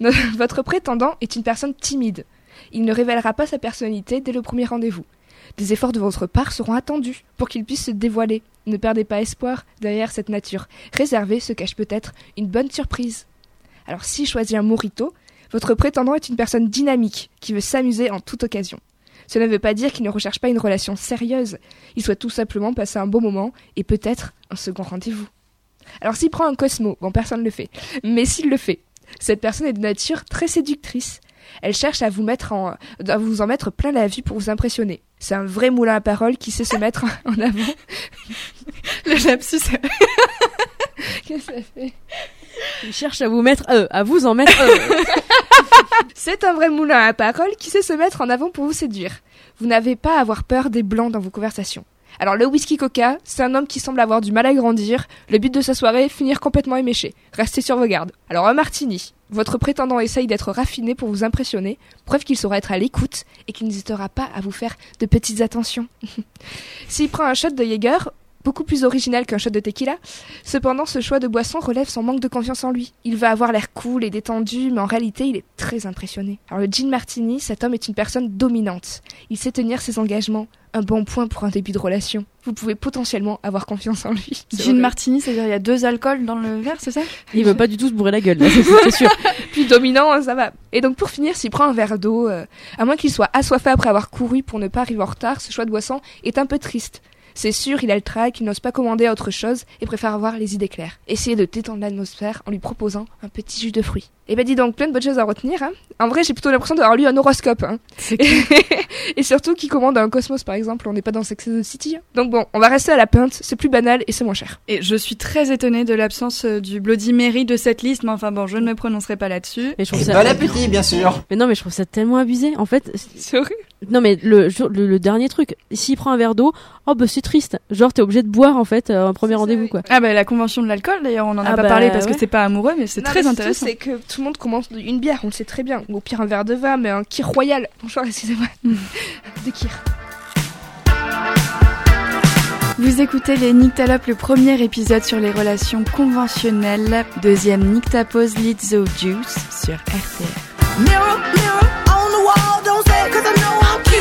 votre prétendant est une personne timide. Il ne révélera pas sa personnalité dès le premier rendez-vous. Des efforts de votre part seront attendus pour qu'il puisse se dévoiler. Ne perdez pas espoir derrière cette nature. Réservée se cache peut-être une bonne surprise. Alors s'il choisit un morito, votre prétendant est une personne dynamique qui veut s'amuser en toute occasion. Cela ne veut pas dire qu'il ne recherche pas une relation sérieuse. Il souhaite tout simplement passer un bon moment et peut-être un second rendez-vous. Alors s'il prend un Cosmo, bon personne ne le fait, mais s'il le fait, cette personne est de nature très séductrice. Elle cherche à vous mettre en, à vous en mettre plein la vue pour vous impressionner. C'est un vrai moulin à parole qui sait se mettre en avant. Le lapsus. Qu'est-ce que ça fait? Il cherche à vous mettre euh, à vous en mettre euh. C'est un vrai moulin à paroles qui sait se mettre en avant pour vous séduire. Vous n'avez pas à avoir peur des blancs dans vos conversations. Alors le whisky coca, c'est un homme qui semble avoir du mal à grandir. Le but de sa soirée, finir complètement éméché. Restez sur vos gardes. Alors un martini. Votre prétendant essaye d'être raffiné pour vous impressionner, preuve qu'il saura être à l'écoute et qu'il n'hésitera pas à vous faire de petites attentions. S'il prend un shot de Jäger, beaucoup plus original qu'un shot de tequila, cependant ce choix de boisson relève son manque de confiance en lui. Il va avoir l'air cool et détendu, mais en réalité il est très impressionné. Alors le gin martini, cet homme est une personne dominante. Il sait tenir ses engagements, un bon point pour un début de relation. Vous pouvez potentiellement avoir confiance en lui. Gin martini, c'est-à-dire il y a deux alcools dans le verre, c'est ça? Il veut pas du tout se bourrer la gueule, c'est sûr. plus dominant, hein, ça va. Et donc pour finir, s'il prend un verre d'eau, euh, à moins qu'il soit assoiffé après avoir couru pour ne pas arriver en retard, ce choix de boisson est un peu triste. C'est sûr, il a le trac, il n'ose pas commander autre chose et préfère avoir les idées claires. Essayez de détendre l'atmosphère en lui proposant un petit jus de fruits. Eh ben dis donc, plein de bonnes choses à retenir. Hein. En vrai, j'ai plutôt l'impression d'avoir lu un horoscope. Hein. et surtout, qui commande un Cosmos par exemple, on n'est pas dans Sex and the City. hein. Donc bon, on va rester à la pinte, c'est plus banal et c'est moins cher. Et je suis très étonnée de l'absence euh, du Bloody Mary de cette liste, mais enfin bon, je ne me prononcerai pas là-dessus. Mais je trouve Et ça. bon appétit, bien sûr. Mais non, mais je trouve ça tellement abusé. En fait, C'est horrible. Non mais le, le, le dernier truc, s'il prend un verre d'eau, oh bah c'est triste. Genre t'es obligé de boire en fait euh, un premier rendez-vous quoi. Ah bah la convention de l'alcool, d'ailleurs, on en a Ah pas bah, parlé parce ouais. que c'est pas amoureux, mais c'est très mais intéressant. C'est que tout le monde commence une bière, on le sait très bien. Ou au pire un verre de vin, mais un kir royal. Bonjour, excusez-moi. de kir. Vous écoutez les Nyctalopes, le premier épisode sur les relations conventionnelles. Deuxième Nyctapose Lead the Juice sur RTR. Mirror, mirror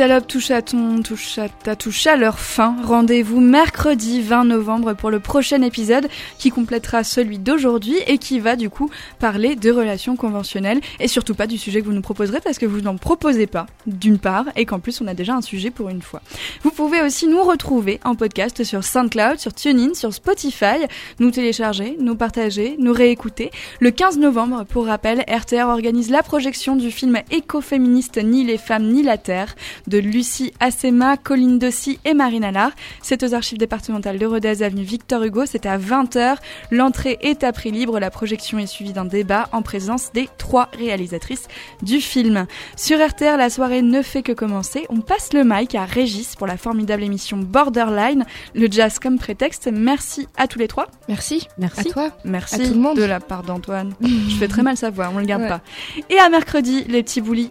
Nyctalopes touchent à ton, touchent à ta touche à leur fin. Rendez-vous mercredi 20 novembre pour le prochain épisode qui complétera celui d'aujourd'hui et qui va du coup parler de relations conventionnelles et surtout pas du sujet que vous nous proposerez parce que vous n'en proposez pas d'une part et qu'en plus on a déjà un sujet pour une fois. Vous pouvez aussi nous retrouver en podcast sur SoundCloud, sur TuneIn, sur Spotify, nous télécharger, nous partager, nous réécouter. Le 15 novembre, pour rappel, RTR organise la projection du film écoféministe Ni les femmes ni la terre de Lucie Assema, Colline Dossi et Marine Allard. C'est aux archives départementales de Rodez, avenue Victor Hugo. C'est à 20h. L'entrée est à prix libre. La projection est suivie d'un débat en présence des trois réalisatrices du film. Sur RTR, la soirée ne fait que commencer. On passe le mic à Régis pour la formidable émission Borderline, le jazz comme prétexte. Merci à tous les trois. Merci. Merci. À toi. Merci À tout le monde. de la part d'Antoine. Je fais très mal sa voix, on le garde Ouais. pas. Et à mercredi, les petits boulis.